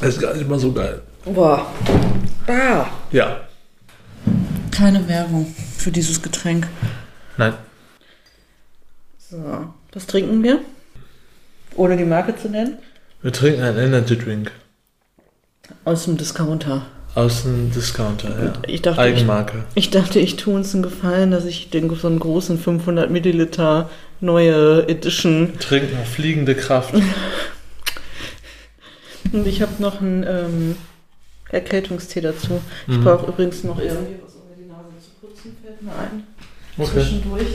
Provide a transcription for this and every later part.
Das ist gar nicht mal so geil. Boah. Ah. Ja. Keine Werbung für dieses Getränk. Nein. So, was trinken wir? Ohne die Marke zu nennen? Wir trinken einen Energy Drink. Aus dem Discounter. Aus dem Discounter, ja. Ich dachte, Eigenmarke. Ich, ich dachte, ich tue uns einen Gefallen, dass ich den so einen großen 500 Milliliter neue Edition. Trinken fliegende Kraft. Und ich habe noch einen ähm, Erkältungstee dazu. Ich Mhm. brauche übrigens noch irgendwie was, um mir die Nase zu putzen, fällt mir ein. Okay. Zwischendurch.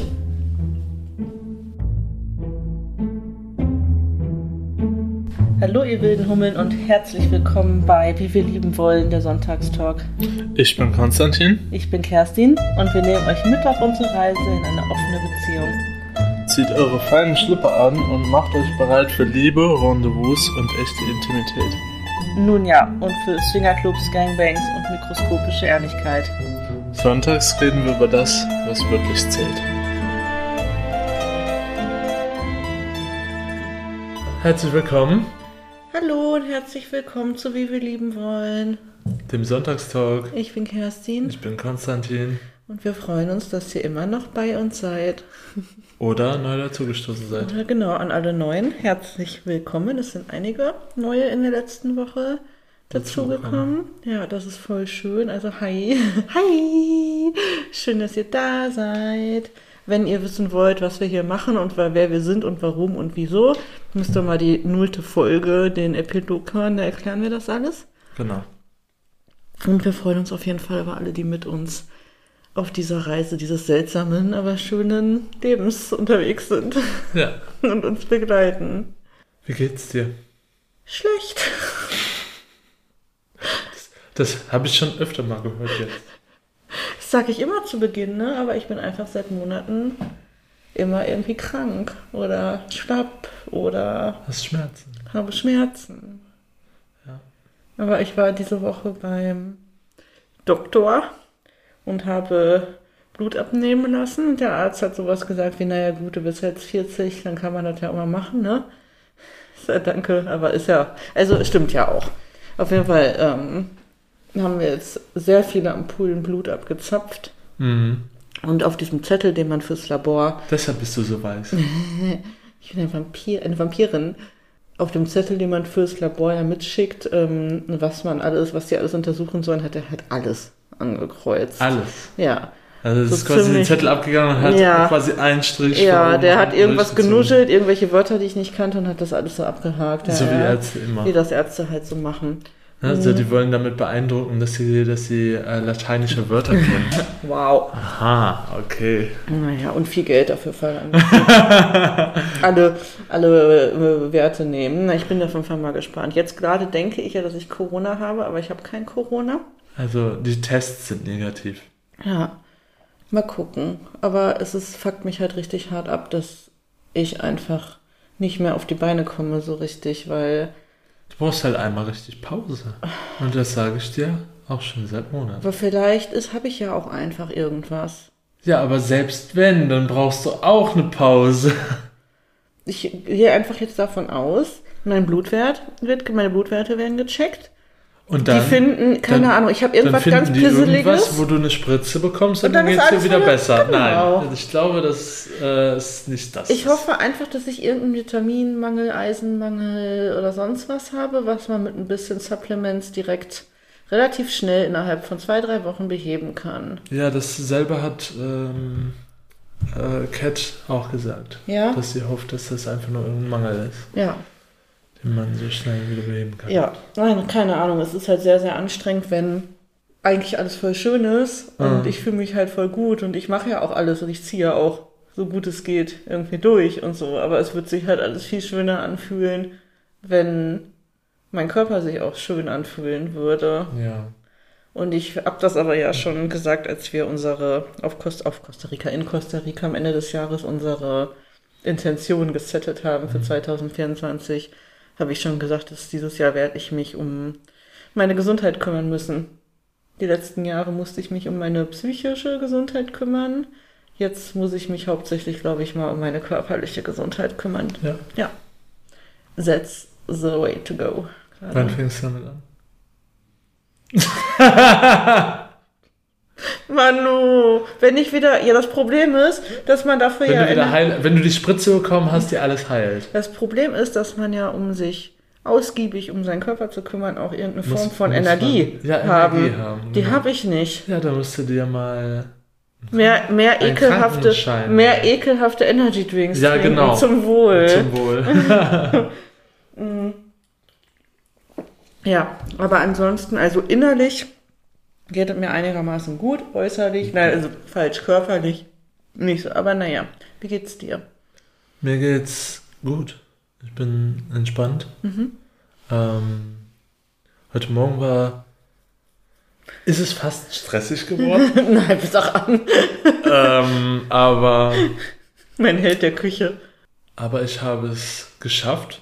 Hallo ihr wilden Hummeln und herzlich willkommen bei Wie wir lieben wollen, der Sonntagstalk. Ich bin Konstantin. Ich bin Kerstin und wir nehmen euch mit auf unsere Reise in eine offene Beziehung. Zieht eure feinen Schlipper an und macht euch bereit für Liebe, Rendezvous und echte Intimität. Nun ja, und für Swingerclubs, Gangbangs und mikroskopische Ehrlichkeit. Sonntags reden wir über das, was wirklich zählt. Herzlich willkommen, Hallo und herzlich willkommen zu Wie wir lieben wollen. dem Sonntagstalk. Ich bin Kerstin Ich bin Konstantin. und wir freuen uns, dass ihr immer noch bei uns seid. Oder neu dazugestoßen seid. Oder genau, an alle Neuen, herzlich willkommen. Es sind einige neue in der letzten Woche dazugekommen. Ja, das ist voll schön. Also hi, hi, schön, dass ihr da seid. Wenn ihr wissen wollt, was wir hier machen und wer wir sind und warum und wieso, müsst ihr mal die nullte Folge, den Epilog hören, da erklären wir das alles. Genau. Und wir freuen uns auf jeden Fall über alle, die mit uns auf dieser Reise dieses seltsamen, aber schönen Lebens unterwegs sind Ja. und uns begleiten. Wie geht's dir? Schlecht. Das habe ich schon öfter mal gehört jetzt. Das sage ich immer zu Beginn, ne? aber ich bin einfach seit Monaten immer irgendwie krank oder schlapp oder Hast Schmerzen? habe Schmerzen. Ja. Aber ich war diese Woche beim Doktor und habe Blut abnehmen lassen. Und der Arzt hat sowas gesagt wie, naja gut, du bist jetzt 40, dann kann man das ja auch mal machen, ne? Ich sag, danke, aber ist ja, also stimmt ja auch. Auf jeden Fall ähm, haben wir jetzt sehr viele Ampullen Blut abgezapft. Mhm. Und auf diesem Zettel, den man fürs Labor Deshalb bist du so weiß. ich bin ein Vampir, eine Vampirin. Auf dem Zettel, den man fürs Labor ja mitschickt, ähm, was man alles, was die alles untersuchen sollen, hat er halt alles angekreuzt. Alles. Ja. Also es So ist quasi den Zettel abgegangen und hat Ja. quasi einen Strich. Ja, der hat irgendwas genuschelt, irgendwelche Wörter, die ich nicht kannte und hat das alles so abgehakt. Ja, So wie ja. Ärzte immer. Wie das Ärzte halt so machen. Also die wollen damit beeindrucken, dass sie, dass sie äh, lateinische Wörter kennen. Wow. Aha, okay. Naja, und viel Geld dafür verlangen. alle alle äh, Werte nehmen. Ich bin Fall mal gespannt. Jetzt gerade denke ich ja, dass ich Corona habe, aber ich habe kein Corona. Also die Tests sind negativ. Ja, mal gucken. Aber es ist, fuckt mich halt richtig hart ab, dass ich einfach nicht mehr auf die Beine komme so richtig, weil, Du brauchst halt einmal richtig Pause. Und das sage ich dir auch schon seit Monaten. aber vielleicht ist, habe ich ja auch einfach irgendwas. Ja, aber selbst wenn, dann brauchst du auch eine Pause. Ich gehe einfach jetzt davon aus, mein Blutwert wird, meine Blutwerte werden gecheckt. Und dann, die finden, keine dann- Ahnung, ich habe irgendwas ganz Pisseliges. irgendwas, wo du eine Spritze bekommst und, Und dann dann, ist geht's dir wieder besser. genau. Nein, ich glaube, das äh, ist nicht das. Ich hoffe einfach, dass ich irgendeinen Vitaminmangel, Eisenmangel oder sonst was habe, was man mit ein bisschen Supplements direkt relativ schnell innerhalb von zwei, drei Wochen beheben kann. Ja, dasselbe hat ähm, äh, Cat auch gesagt. Ja? Dass sie hofft, dass das einfach nur irgendein Mangel ist, Ja. Den man so schnell wieder beheben kann. Ja. Nein, keine Ahnung. Es ist halt sehr, sehr anstrengend, wenn eigentlich alles voll schön ist und Mhm. ich fühle mich halt voll gut und ich mache ja auch alles und ich ziehe ja auch so gut es geht irgendwie durch und so. Aber es wird sich halt alles viel schöner anfühlen, wenn mein Körper sich auch schön anfühlen würde. Ja. Und ich habe das aber ja schon gesagt, als wir unsere auf, Costa, auf Costa Rica, in Costa Rica am Ende des Jahres unsere Intention gesettet haben für 2024, habe ich schon gesagt, dass dieses Jahr werde ich mich um meine Gesundheit kümmern müssen. Die letzten Jahre musste ich mich um meine psychische Gesundheit kümmern. Jetzt muss ich mich hauptsächlich, glaube ich, mal um meine körperliche Gesundheit kümmern. Ja. Ja. That's the way to go, Wann fängst du damit an? Manu, wenn ich wieder. Ja, das Problem ist, dass man dafür Wenn ja. du, wieder heil, wenn du die Spritze bekommen hast, die alles heilt. das Problem ist, dass man ja, um sich ausgiebig um seinen Körper zu kümmern, auch irgendeine Muss- Form von muss Energie, man- ja, haben. Energie haben, Die genau. habe ich nicht. Ja, da musst du dir mal. Mehr, mehr ekelhafte, mehr ekelhafte Energy Drinks Ja, trinken genau. zum Wohl. Zum Wohl. Ja, aber ansonsten, also innerlich geht es mir einigermaßen gut, äußerlich, nein, also falsch, körperlich nicht so, aber naja, wie geht's dir? Mir geht's gut. Ich bin entspannt. Ähm, heute Morgen war. Ist es fast stressig geworden? nein, bis auch an, ähm, aber, mein Held der Küche. aber ich habe es geschafft,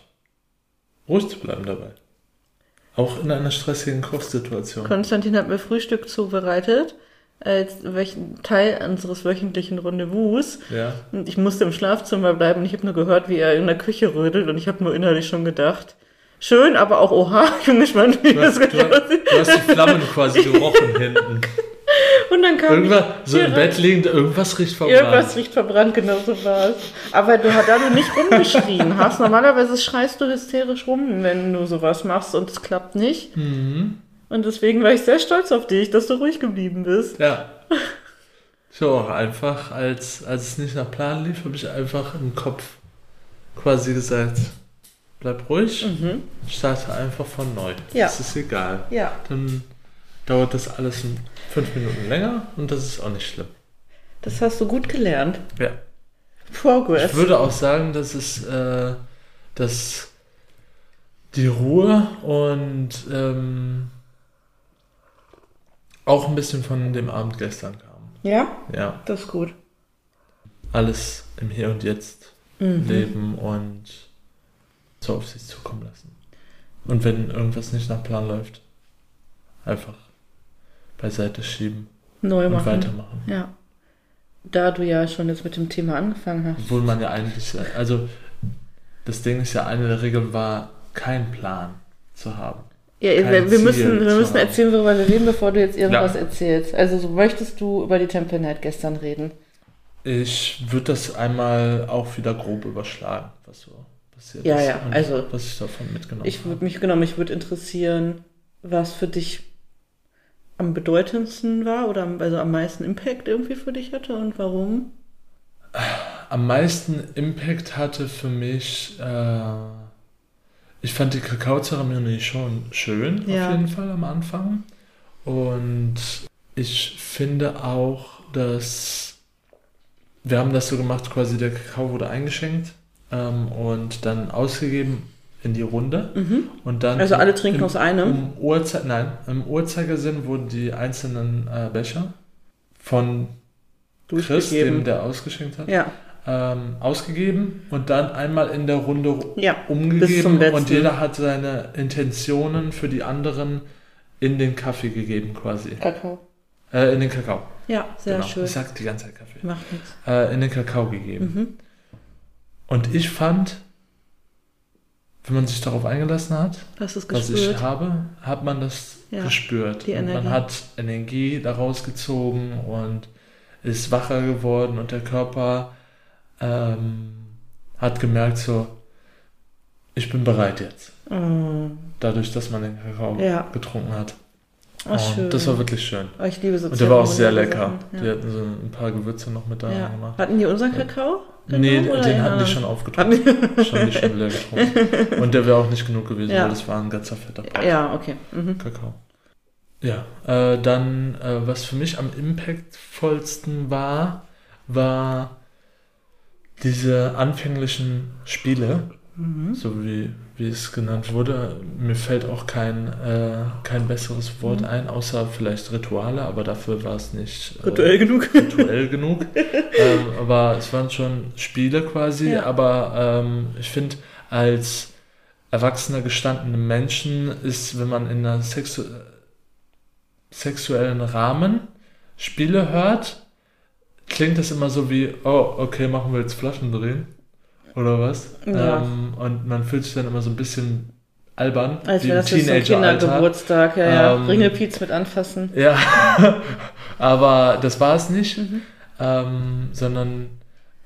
ruhig zu bleiben dabei. Auch in einer stressigen Kochsituation. Konstantin hat mir Frühstück zubereitet, als welchen Teil unseres wöchentlichen Rendezvous. Ja. Und ich musste im Schlafzimmer bleiben und ich habe nur gehört, wie er in der Küche rödelt und ich habe nur innerlich schon gedacht, schön, aber auch oha, ich bin gespannt, wie Du das hast, du, hast, du hast die Flammen quasi gerochen hinten. Und dann kam Irgendwas, so im. Bett liegend, irgendwas riecht verbrannt. Irgendwas riecht verbrannt, genau so war es. Aber du, da du nicht rumgeschrien hast, normalerweise schreist du hysterisch rum, wenn du sowas machst und es klappt nicht. Mhm. Und deswegen war ich sehr stolz auf dich, dass du ruhig geblieben bist. Ja. Ich habe auch einfach, als, als es nicht nach Plan lief, habe ich einfach im Kopf quasi gesagt, bleib ruhig, Mhm. starte einfach von neu. Ja. Das ist egal. Ja, Dann dauert das alles fünf Minuten länger und das ist auch nicht schlimm. das hast du gut gelernt. Ja. Progress. Ich würde auch sagen, dass es, äh, dass die Ruhe und ähm, auch ein bisschen von dem Abend gestern kam. ja, Ja. das ist gut. alles im Hier und Jetzt Mhm. leben und so auf sich zukommen lassen. Und wenn irgendwas nicht nach Plan läuft, einfach beiseite schieben Neu und machen. weitermachen. Ja. Da du ja schon jetzt mit dem Thema angefangen hast. Obwohl man ja eigentlich, also das Ding ist ja, eine der Regeln war, keinen Plan zu haben. Ja, kein wir, Ziel müssen, wir müssen erzählen, worüber wir reden, bevor du jetzt irgendwas Ja. erzählst. Also so möchtest du über die Temple Night gestern reden? Ich würde das einmal auch wieder grob überschlagen, was so passiert Ja, ist ja, und also was ich davon mitgenommen Ich habe. würde mich, genau, mich würde interessieren, was für dich am bedeutendsten war oder am- also am meisten Impact irgendwie für dich hatte und warum? Am meisten Impact hatte für mich, äh, ich fand die Kakaozeremonie schon schön, Ja. auf jeden Fall am Anfang. Und ich finde auch, dass wir haben das so gemacht, quasi der Kakao wurde eingeschenkt ähm, und dann ausgegeben in die Runde. Und dann Also alle trinken im, aus einem? Im Uhrzei nein, im Uhrzeigersinn wurden die einzelnen äh, Becher von Chris, dem der ausgeschenkt hat, Ja, ähm, ausgegeben und dann einmal in der Runde ru- ja. Umgegeben und jeder hat seine Intentionen für die anderen in den Kaffee gegeben quasi. Kakao. Äh, in den Kakao. Ja, sehr genau. schön. Ich sag die ganze Zeit Kaffee. Macht nichts. Äh, in den Kakao gegeben. Mhm. Und ich fand, wenn man sich darauf eingelassen hat, was ich habe, hat man das Ja, gespürt. und man hat Energie daraus gezogen und ist wacher geworden und der Körper ähm, hat gemerkt so, ich bin bereit jetzt. Oh, Dadurch, dass man den Kakao Ja. getrunken hat. Oh, schön. Das war wirklich schön. oh, ich liebe so Und der war auch sehr lecker. Sachen. Die Ja. hatten so ein paar Gewürze noch mit da Ja. gemacht. Hatten die unseren Kakao? nee, genommen oder den hatten die schon aufgetrunken. Schon, die schon leer getrunken. Und der wäre auch nicht genug gewesen, Ja. weil das war ein ganzer fetter die? Ja, okay. Mhm. Kakao. Ja, äh, dann, äh, was für mich am impactvollsten war, war diese anfänglichen Spiele, Mhm. so wie, wie es genannt wurde. Mir fällt auch kein, äh, kein besseres Wort Mhm. ein, außer vielleicht Rituale, aber dafür war es nicht äh, Rituell genug. rituell genug. ähm, aber es waren schon Spiele quasi, Ja. aber ähm, ich finde, als erwachsener gestandene Menschen ist, wenn man in einer sexu sexuellen Rahmen Spiele hört, klingt das immer so wie, oh, okay, machen wir jetzt Flaschen drehen. Oder was? Ja. Ähm, und man fühlt sich dann immer so ein bisschen albern. Als wäre das jetzt so ein. Kindergeburtstag, ja, ja. Ähm, Ringelpiez mit anfassen. Ja, aber das war es nicht, Mhm. ähm, sondern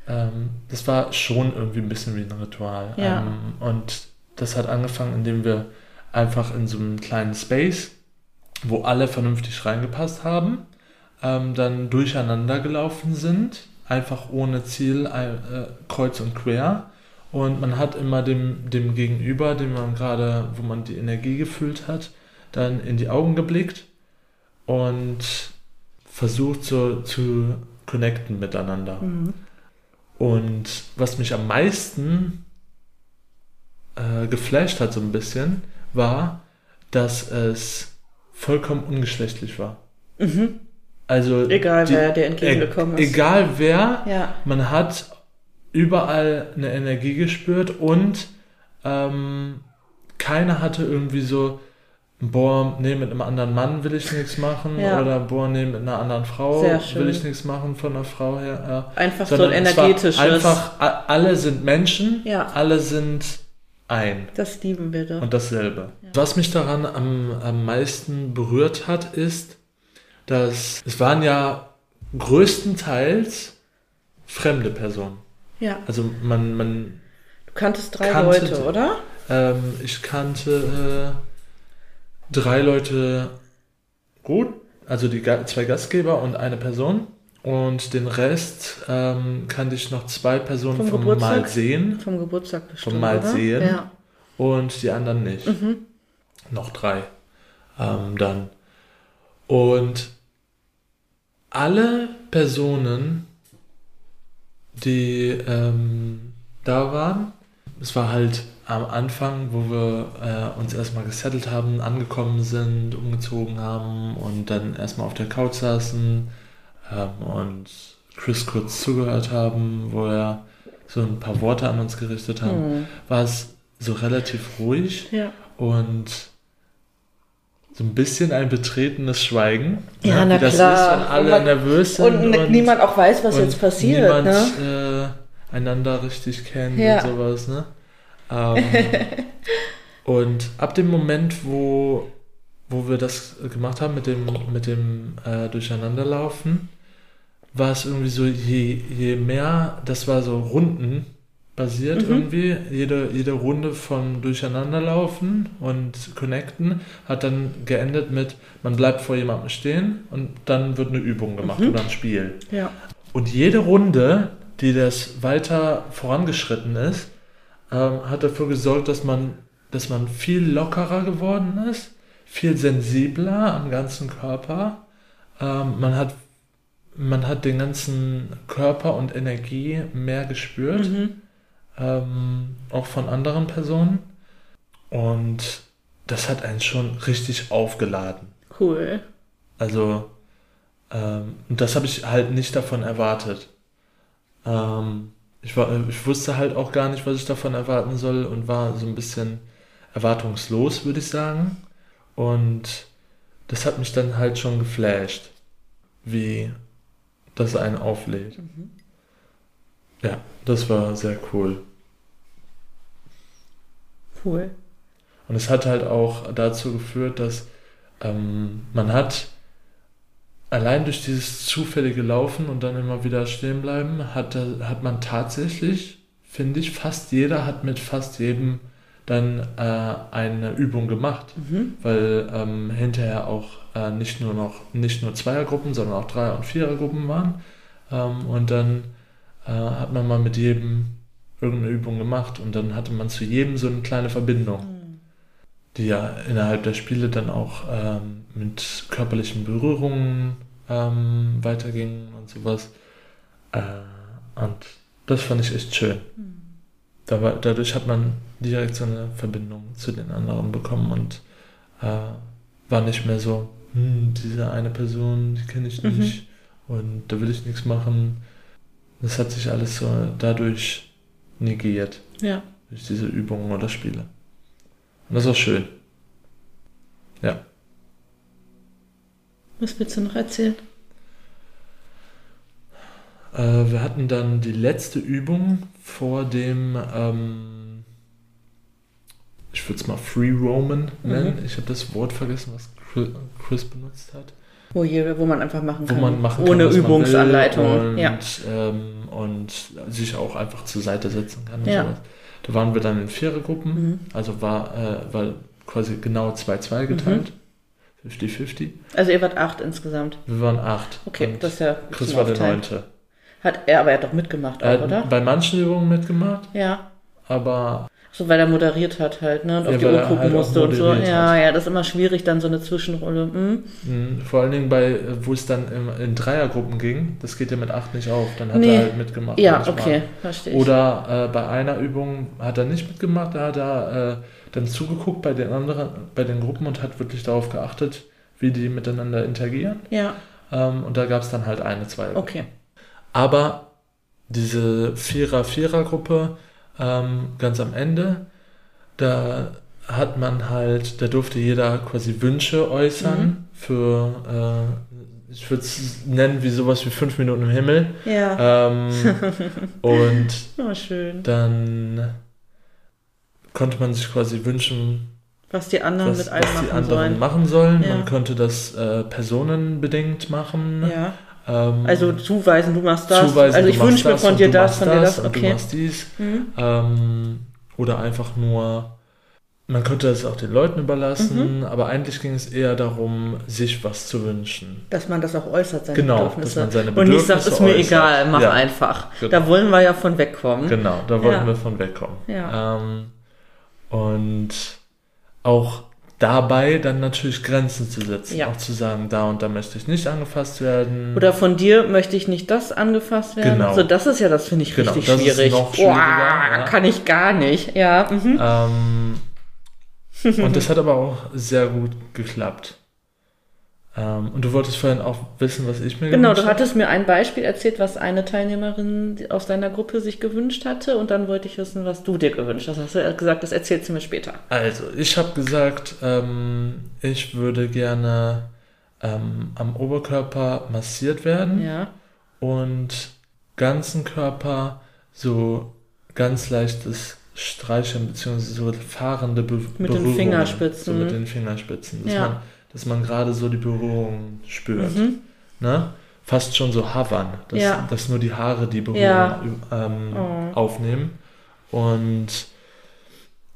ähm, das war schon irgendwie ein bisschen wie ein Ritual. Ja. Ähm, und das hat angefangen, indem wir einfach in so einem kleinen Space, wo alle vernünftig reingepasst haben, ähm, dann durcheinander gelaufen sind, einfach ohne Ziel, äh, kreuz und quer. Und man hat immer dem, dem Gegenüber, dem man gerade, wo man die Energie gefühlt hat, dann in die Augen geblickt und versucht so zu connecten miteinander. Mhm. Und was mich am meisten äh, geflasht hat so ein bisschen, war, dass es vollkommen ungeschlechtlich war. Mhm. Also Egal, die- wer dir entgegengekommen e- ist. Egal wer, Ja. man hat überall eine Energie gespürt und ähm, keiner hatte irgendwie so, boah, nee, mit einem anderen Mann will ich nichts machen Ja. oder boah, nee, mit einer anderen Frau will ich nichts machen von einer Frau her. Ja. Einfach so Sondern ein es war energetisches. Einfach, alle sind Menschen, Ja. alle sind ein Das lieben wir doch. und dasselbe. Was mich daran am, am meisten berührt hat, ist, dass es waren ja größtenteils fremde Personen. ja. Also man, man Du kanntest drei Kannte Leute, oder? ähm, ich kannte äh, drei Leute gut, also die zwei Gastgeber und eine Person. Und den Rest ähm, kannte ich noch zwei Personen Vom vom, Geburtstag? Mal sehen Vom Geburtstag bestimmt. Mal oder? sehen. Ja. und die anderen nicht. Mhm. Noch drei. Ähm, dann. Und alle Personen, die ähm, da waren, es war halt am Anfang, wo wir äh, uns erstmal gesettelt haben, angekommen sind, umgezogen haben und dann erstmal auf der Couch saßen ähm, und Chris kurz zugehört haben, wo er so ein paar Worte an uns gerichtet haben, Mhm. war es so relativ ruhig Ja. und so ein bisschen ein betretenes Schweigen. Ja, ne, na das klar. ist, wenn alle Und man- nervös sind Und, niemand auch weiß, was und jetzt passiert. niemand Ne? äh, einander richtig kennt Ja. und sowas. Ne? Ähm, und ab dem Moment, wo, wo wir das gemacht haben mit dem, mit dem äh, Durcheinanderlaufen, war es irgendwie so, je, je mehr, das war so Runden basiert Mhm. irgendwie, jede, jede Runde vom Durcheinanderlaufen und Connecten hat dann geendet mit, man bleibt vor jemandem stehen und dann wird eine Übung gemacht Mhm. oder ein Spiel. Ja. Und jede Runde, die das weiter vorangeschritten ist, ähm, hat dafür gesorgt, dass man, dass man viel lockerer geworden ist, viel sensibler am ganzen Körper. Ähm, man, hat, man hat den ganzen Körper und Energie mehr gespürt, Mhm. Ähm, auch von anderen Personen. Und das hat einen schon richtig aufgeladen. Cool. Also, ähm, und das habe ich halt nicht davon erwartet. Ähm, ich, war, ich wusste halt auch gar nicht, was ich davon erwarten soll und war so ein bisschen erwartungslos, würde ich sagen. Und das hat mich dann halt schon geflasht, wie das einen auflädt. Mhm. Ja, das war sehr cool. Cool. Und es hat halt auch dazu geführt, dass ähm, man hat allein durch dieses zufällige Laufen und dann immer wieder stehen bleiben, hat, hat man tatsächlich, finde ich, fast jeder hat mit fast jedem dann äh, eine Übung gemacht, Mhm. weil ähm, hinterher auch äh, nicht nur noch nicht nur Zweiergruppen, sondern auch Dreier- und Vierergruppen waren. Ähm, und dann äh, hat man mal mit jedem irgendeine Übung gemacht und dann hatte man zu jedem so eine kleine Verbindung Mhm. die ja innerhalb der Spiele dann auch ähm, mit körperlichen Berührungen ähm, weitergingen und sowas. Äh, und das fand ich echt schön. Mhm. Da war, dadurch hat man direkt so eine Verbindung zu den anderen bekommen und äh, war nicht mehr so, hm, diese eine Person, die kenne ich Mhm. nicht und da will ich nichts machen. Das hat sich alles so dadurch negiert Ja. durch diese Übungen oder Spiele. Und das war schön. Ja. Was willst du noch erzählen? Äh, wir hatten dann die letzte Übung vor dem ähm, ich würde es mal Free Roman nennen. Mhm. Ich habe das Wort vergessen, was Chris- Chris benutzt hat. Wo, je, wo man einfach machen Wo kann. man machen Ohne kann, Übungsanleitung. und, ja. ähm, und sich auch einfach zur Seite setzen kann. Ja. sowas. Da waren wir dann in Vierergruppen, Mhm. also war, äh, war quasi genau 2-2 geteilt. 50-50. Also ihr wart acht insgesamt. Wir waren acht. Okay, und das ist ja Chris war der. Neunte. Hat er, aber er hat doch mitgemacht auch, oder? hat bei manchen Übungen mitgemacht, Ja. aber So, weil er moderiert hat halt, ne? Und auf Ja, die weil Uhr er gucken halt musste und so. moderiert Ja, hat. ja, das ist immer schwierig, dann so eine Zwischenrolle. Hm? mh, vor allen Dingen bei, wo es dann im, in Dreiergruppen ging, das geht ja mit acht nicht auf, dann hat Nee. er halt mitgemacht. Ja, okay, verstehe ich. Oder äh, bei einer Übung hat er nicht mitgemacht, da hat er äh, dann zugeguckt bei den anderen, bei den Gruppen und hat wirklich darauf geachtet, wie die miteinander interagieren. Ja, Ähm, und da gab es dann halt eine, zwei. okay. Aber diese Vierer-Vierer-Gruppe ähm, ganz am Ende, da hat man halt, da durfte jeder quasi Wünsche äußern Mhm. für, äh, ich würde es nennen wie sowas wie fünf Minuten im Himmel. Ja, Ähm, und oh, dann konnte man sich quasi wünschen, Was die anderen was, mit einem was die machen anderen sollen. machen sollen. Ja. Man konnte das äh, personenbedingt machen. Ja, Ähm, also zuweisen, du machst das. zuweisen, also ich wünsche mir von dir das, von dir das, und Du okay. machst dies. Mhm. Ähm, oder einfach nur, man könnte es auch den Leuten überlassen, aber eigentlich ging es eher darum, sich was zu wünschen. Dass man das auch äußert, seine Genau, Bedürfnisse. dass man seine Und nicht sagt, Bedürfnisse ist mir äußert. egal, mach Ja. einfach. Genau. Da wollen wir ja von wegkommen. Genau, da wollten Ja. wir von wegkommen. Ja. Ähm, und auch dabei dann natürlich Grenzen zu setzen. Ja. Auch zu sagen, da und da möchte ich nicht angefasst werden. Oder von dir möchte ich nicht das angefasst werden. Genau. So, das ist ja, das finde ich Genau, richtig das ist schwierig. noch schwieriger, Boah, ja. Kann ich gar nicht. Ja. Mhm. Ähm, und das hat aber auch sehr gut geklappt. Ähm, und du wolltest vorhin auch wissen, was ich mir Genau, gewünscht du habe? hattest mir ein Beispiel erzählt, was eine Teilnehmerin aus deiner Gruppe sich gewünscht hatte und dann wollte ich wissen, was du dir gewünscht hast. Hast du gesagt, das erzählst du mir später. Also, ich habe gesagt, ähm, ich würde gerne ähm, am Oberkörper massiert werden Ja. und ganzen Körper so ganz leichtes Streicheln bzw. so fahrende Be Mit den Berührungen. Fingerspitzen. So mit den Fingerspitzen. Dass, Ja. man, dass man gerade so die Berührung spürt. Mhm. Ne? Fast schon so hovern, dass, Ja. dass nur die Haare die Berührung Ja. ähm, Oh. aufnehmen. Und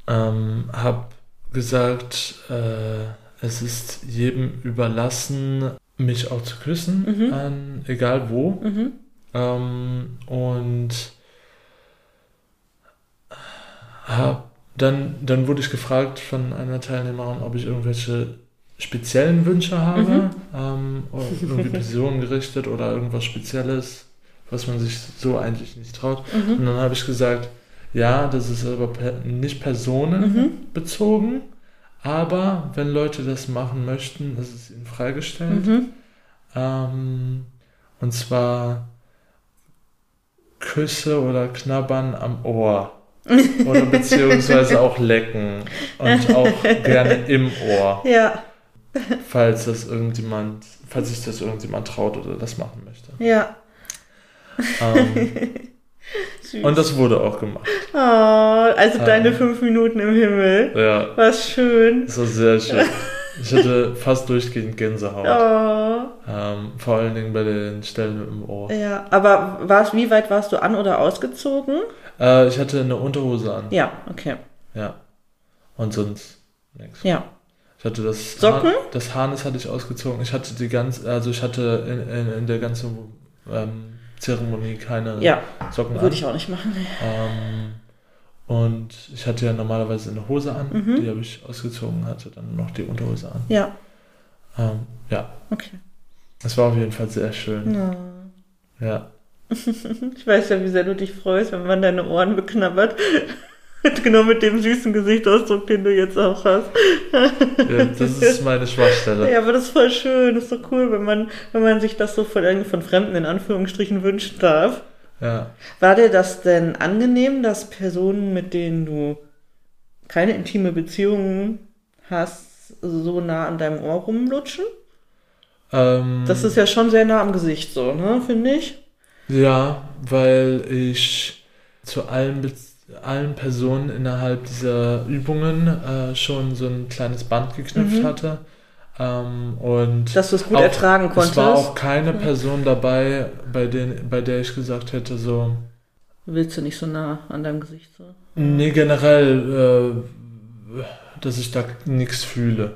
ähm, habe gesagt, äh, es ist jedem überlassen, mich auch zu küssen, Mhm. an, egal wo. Mhm. Ähm, und hab, dann, dann wurde ich gefragt von einer Teilnehmerin, ob ich irgendwelche speziellen Wünsche habe, Mhm. ähm, irgendwie personengerichtet oder irgendwas Spezielles, was man sich so eigentlich nicht traut. Mhm. Und dann habe ich gesagt, ja, das ist aber per, nicht personenbezogen, aber wenn Leute das machen möchten, ist es ihnen freigestellt. Mhm. Ähm, und zwar Küsse oder Knabbern am Ohr. Oder beziehungsweise auch lecken. Und auch gerne im Ohr, Ja, falls das irgendjemand, falls sich das irgendjemand traut oder das machen möchte. ja. Ähm, und das wurde auch gemacht. oh, also Ähm. deine fünf Minuten im Himmel. Ja, Was schön. das war sehr schön. Ich hatte fast durchgehend Gänsehaut. Oh, Ähm, vor allen Dingen bei den Stellen im Ohr. ja. Aber warst, wie weit warst du an oder ausgezogen? Äh, ich hatte eine Unterhose an. Ja, okay. Ja. Und sonst nichts. Ja. Ich hatte das Socken? Haar, das Harnis hatte ich ausgezogen. Ich hatte die ganze, also ich hatte in, in, in der ganzen ähm, Zeremonie keine Ja, Socken würde an. ich auch nicht machen. Ähm, und ich hatte ja normalerweise eine Hose an, Mhm. die habe ich ausgezogen, hatte dann noch die Unterhose an. Ja, Ähm, ja, okay. es war auf jeden Fall sehr schön. Ja. Ja. Ich weiß ja, wie sehr du dich freust, wenn man deine Ohren beknabbert. genau mit dem süßen Gesichtsausdruck, den du jetzt auch hast. ja, das ist meine Schwachstelle. Ja, aber das ist voll schön, das ist so cool, wenn man, wenn man sich das so von, von Fremden in Anführungsstrichen wünschen darf. Ja. War dir das denn angenehm, dass Personen, mit denen du keine intime Beziehungen hast, so nah an deinem Ohr rumlutschen? Ähm, Das ist ja schon sehr nah am Gesicht so, ne, finde ich. Ja, weil ich zu allen, Bez allen Personen innerhalb dieser Übungen äh, schon so ein kleines Band geknüpft Mhm. hatte. Ähm, und Dass du es gut auch- ertragen es konntest. war auch keine Mhm. Person dabei, bei, den, bei der ich gesagt hätte, so, Willst du nicht so nah an deinem Gesicht so? nee, generell, äh, dass ich da nichts fühle.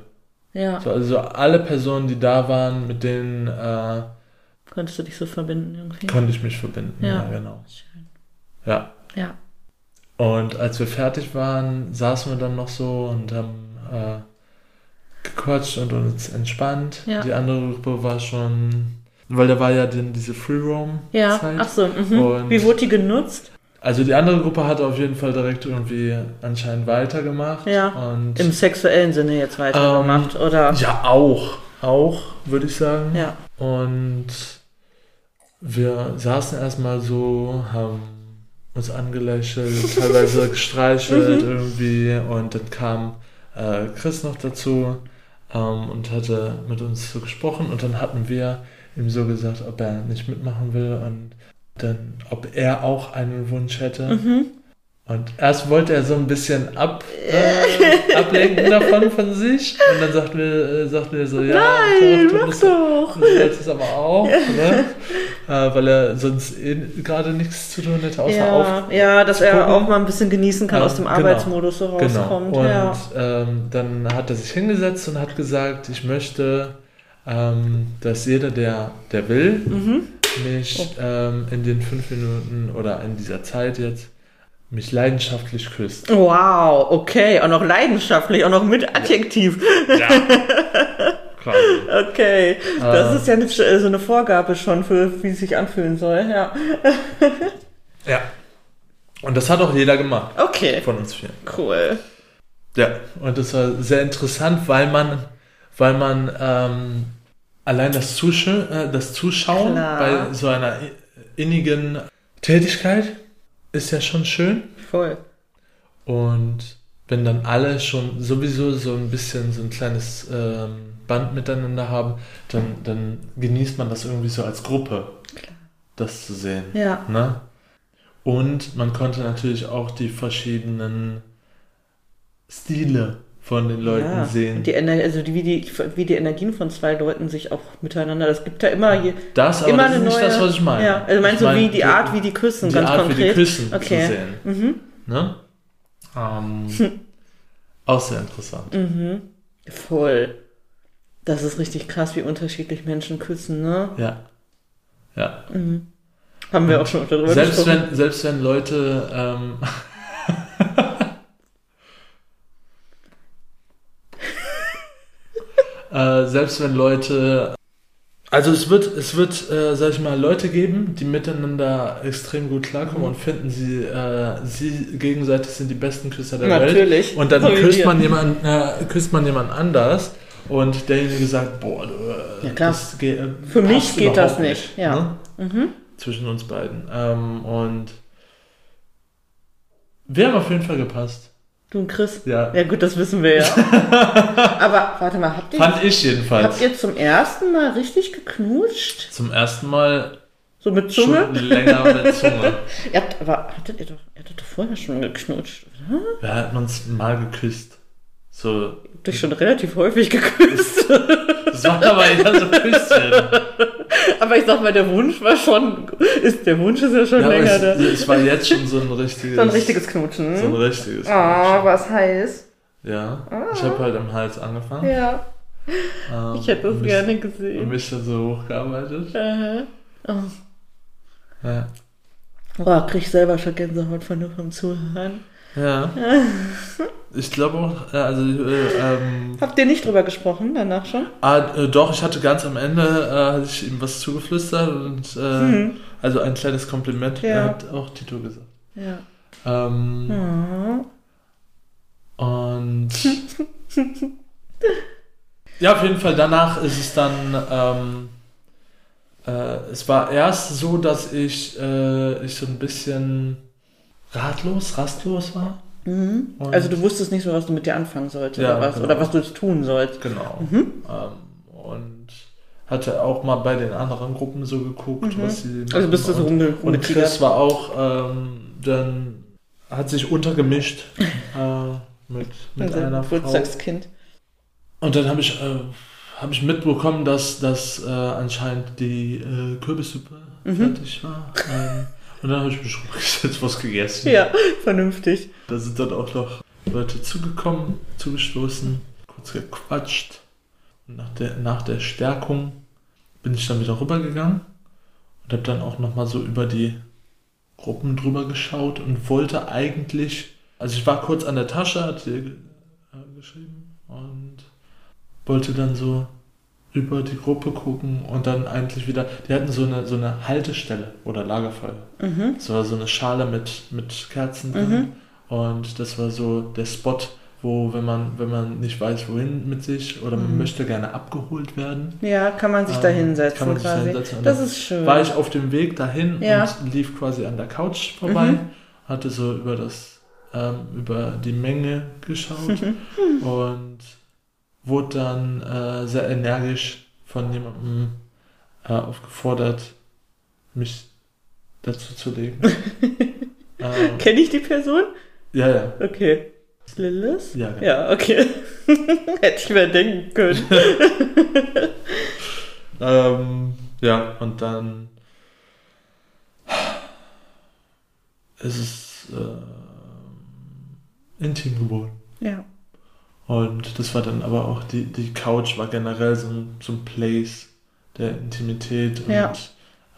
Ja, So, also alle Personen, die da waren, mit denen äh, konntest du dich so verbinden irgendwie. konnte ich mich verbinden. Ja. Ja, genau. Schön. Ja. Ja. Und als wir fertig waren, saßen wir dann noch so und haben äh, gequatscht und uns entspannt. Ja. Die andere Gruppe war schon, weil da war ja dann diese Free Roam Ja, Zeit. ach so. Mhm. Wie wurde die genutzt? Also die andere Gruppe hat auf jeden Fall direkt irgendwie anscheinend weitergemacht. Ja. Und Im sexuellen Sinne jetzt weitergemacht, oder? ja, auch. Auch, würde ich sagen. Ja. Und wir saßen erstmal so, haben uns angelächelt, teilweise gestreichelt irgendwie und dann kam äh, Chris noch dazu ähm, und hatte mit uns so gesprochen und dann hatten wir ihm so gesagt, ob er nicht mitmachen will und dann, ob er auch einen Wunsch hätte. Mhm. Und erst wollte er so ein bisschen ab, äh, ablenken davon von sich und dann sagten wir, äh, sagten wir so, ja, Nein, doch, du musst- doch. Du sollst es aber auch, ne? äh, weil er sonst eh gerade nichts zu tun hätte, außer auf. Ja, ja, dass er gucken. auch mal ein bisschen genießen kann, Ja, aus dem genau. Arbeitsmodus so Genau. rauskommt. Und Ja. ähm, dann hat er sich hingesetzt und hat gesagt, ich möchte, ähm, dass jeder, der, der will, Mhm. mich ähm, in den fünf Minuten oder in dieser Zeit jetzt mich leidenschaftlich küsst. Wow, okay. Auch noch leidenschaftlich, auch noch mit Adjektiv. Ja. Quasi. Okay. Das Äh. ist ja eine, so eine Vorgabe schon für, wie es sich anfühlen soll. Ja. Ja. Und das hat auch jeder gemacht Okay. von uns vier. Cool. Ja, und das war sehr interessant, weil man, weil man ähm, allein das, Zusch äh, das Zuschauen Klar. bei so einer innigen Tätigkeit ist ja schon schön. Voll. Und wenn dann alle schon sowieso so ein bisschen so ein kleines ähm, Band miteinander haben, dann, dann genießt man das irgendwie so als Gruppe, das zu sehen. Ja. Ne? Und man konnte natürlich auch die verschiedenen Stile von den Leuten ja. sehen. Die Ener also die, wie, die, wie die Energien von zwei Leuten sich auch miteinander. Das gibt ja immer, je, das aber immer das ist eine nicht neue. das, was ich meine. Ja, also meinst ich du, wie meine, die Art, wie die küssen, die ganz Art, konkret? wie die küssen Okay. zu sehen. Mhm. Ne? Ähm, auch sehr interessant. Mhm. Voll. Das ist richtig krass, wie unterschiedlich Menschen küssen, ne? Ja. Ja. Mhm. Haben wir auch schon darüber Selbst gesprochen. wenn, selbst wenn Leute ähm, äh, selbst wenn Leute also es wird es wird äh, sag ich mal Leute geben die miteinander extrem gut klarkommen Mhm. und finden sie äh, sie gegenseitig sind die besten Küsser der Welt Natürlich. und dann küsst man jemanden äh, küsst man jemand anders und derjenige sagt boah du, äh, Ja, das geht, äh, Für mich geht das überhaupt nicht, ja. ne? Mhm. zwischen uns beiden. Ähm, und wir haben auf jeden Fall gepasst. Du und Chris. Ja. Ja gut, das wissen wir ja. Aber warte mal, habt ihr, Fand ich jedenfalls. habt ihr zum ersten Mal richtig geknutscht? Zum ersten Mal So mit Zunge? schon länger mit Zunge. Ihr habt, aber hattet ihr doch, ihr hattet doch vorher schon geknutscht, oder? Wir hatten uns mal geküsst. So, Ihr schon relativ häufig geküsst. das war aber eher so Küsschen. aber ich sag mal, der Wunsch war schon, ist, der Wunsch ist ja schon Ja, länger es, da. es war jetzt schon so ein richtiges. So ein richtiges Knutschen. So ein richtiges. Ah, was heiß. Ja. Ich habe halt am Hals angefangen. Ja, Ähm, ich hätte und es mich, gerne Und gesehen. mich dann so hochgearbeitet. Äh, oh. Ja. Boah, krieg ich selber schon Gänsehaut von nur vom Zuhören. Ja. Ich glaube auch, äh, also, äh, ähm, Habt ihr nicht drüber gesprochen danach schon? Ah, äh, doch, ich hatte ganz am Ende, äh, hatte ich ihm was zugeflüstert und äh, Hm. also ein kleines Kompliment Ja. hat auch Tito gesagt. Ja. Ähm, Mhm. Und ja, auf jeden Fall danach ist es dann, ähm, äh, es war erst so, dass ich, äh, ich so ein bisschen ratlos, rastlos war. Mhm. Also du wusstest nicht so, was du mit dir anfangen sollst Ja, oder was, genau. oder was du jetzt tun sollst. Genau. Mhm. Ähm, und hatte auch mal bei den anderen Gruppen so geguckt, Mhm. was sie Also bist du so rumge und. Chris war auch ähm, dann hat sich untergemischt äh, mit, mit Unser einer Frau. Geburtstagskind. Und dann habe ich, äh, hab ich mitbekommen, dass, dass äh, anscheinend die äh, Kürbissuppe Mhm. fertig war. Und dann habe ich mich rumgesetzt, was gegessen. Ja, vernünftig. Da sind dann auch noch Leute zugekommen, zugestoßen, kurz gequatscht. Und nach der, nach der Stärkung bin ich dann wieder rübergegangen und habe dann auch nochmal so über die Gruppen drüber geschaut und wollte eigentlich, also ich war kurz an der Tasche, hat sie äh, geschrieben und wollte dann so über die Gruppe gucken und dann eigentlich wieder, die hatten so eine, so eine Haltestelle oder Lagerfeuer. Mhm. Es war so eine Schale mit, mit Kerzen drin. Mhm. Und das war so der Spot, wo, wenn man, wenn man nicht weiß, wohin mit sich oder man Mhm. möchte gerne abgeholt werden, Ja, kann man sich da Ähm, hinsetzen kann man sich da hinsetzen. Und Das ist schön. war ich auf dem Weg dahin Ja. und lief quasi an der Couch vorbei, Mhm. hatte so über das, ähm, über die Menge geschaut und wurde dann äh, sehr energisch von jemandem äh, aufgefordert, mich dazu zu legen. ähm, Kenne ich die Person? ja, ja. Okay. Lilith? Ja, genau. Ja, okay. Hätte ich mir denken können. Ähm, ja, und dann ist es äh, intim geworden. Ja. Und das war dann aber auch, die, die Couch war generell so ein, so ein Place der Intimität und Ja.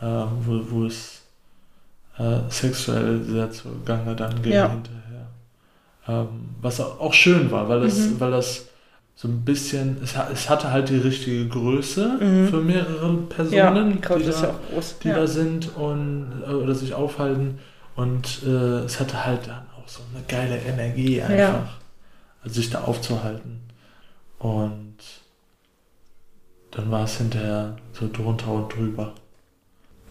ähm, wo, wo es äh, sexuell sehr zugange dann ging Ja. hinterher. Ähm, was auch schön war, weil das, Mhm. weil das so ein bisschen, es, es hatte halt die richtige Größe Mhm. für mehrere Personen, Ja, die die, da, die da sind und äh, oder sich aufhalten. Und äh, es hatte halt dann auch so eine geile Energie einfach, sich da aufzuhalten. Und dann war es hinterher so drunter und drüber.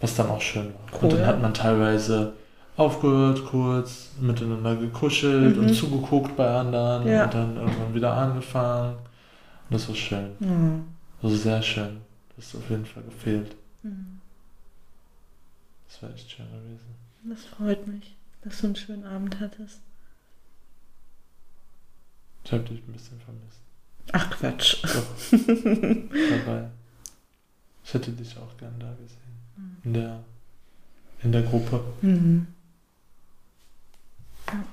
Was dann auch schön war. Cool, und dann hat man teilweise aufgehört, kurz miteinander gekuschelt Mhm. und zugeguckt bei anderen Ja. und dann irgendwann wieder angefangen. Und das war schön. Mhm. Also sehr schön. Das ist auf jeden Fall gefehlt. Mhm. Das war echt schön gewesen. Das freut mich, dass du einen schönen Abend hattest. Ich habe dich ein bisschen vermisst. Ach Quatsch. Doch. Dabei. Ich hätte dich auch gern da gesehen. In der, in der Gruppe. Mhm. Ja.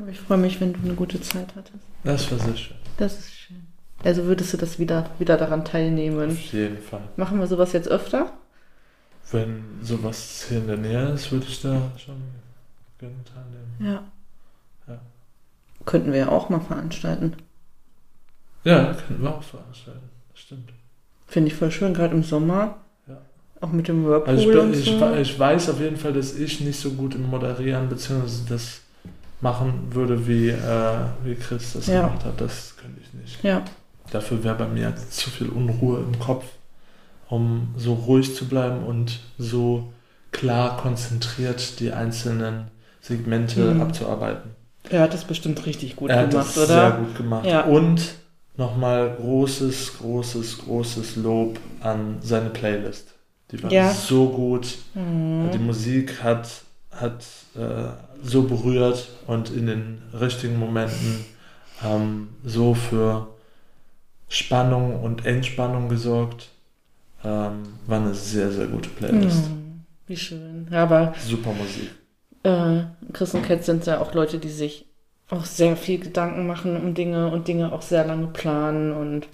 Aber ich freue mich, wenn du eine gute Zeit hattest. Das war sehr schön. Das ist schön. Also würdest du das wieder, wieder daran teilnehmen? Auf jeden Fall. Machen wir sowas jetzt öfter? Wenn sowas hier in der Nähe ist, würde ich da schon gerne teilnehmen. Ja. Ja. Könnten wir ja auch mal veranstalten. Ja, könnten wir auch veranstalten. Das stimmt. Finde ich voll schön, gerade im Sommer. Ja. Auch mit dem Whirlpool Also ich, bin, ich, so. ich weiß auf jeden Fall, dass ich nicht so gut im Moderieren bzw. das machen würde, wie, äh, wie Chris das Ja. gemacht hat. Das könnte ich nicht. ja, Dafür wäre bei mir zu viel Unruhe im Kopf, um so ruhig zu bleiben und so klar konzentriert die einzelnen Segmente Mhm. abzuarbeiten. Er hat das bestimmt richtig gut er hat gemacht, das oder? sehr gut gemacht. Ja. Und nochmal großes, großes, großes Lob an seine Playlist. Die war Ja. so gut. Mhm. Die Musik hat, hat äh, so berührt und in den richtigen Momenten ähm, so für Spannung und Entspannung gesorgt. Ähm, war eine sehr, sehr gute Playlist. Mhm. Wie schön. Aber Super Musik. Äh, Chris und Cat sind ja auch Leute, die sich auch sehr viel Gedanken machen um Dinge und Dinge auch sehr lange planen und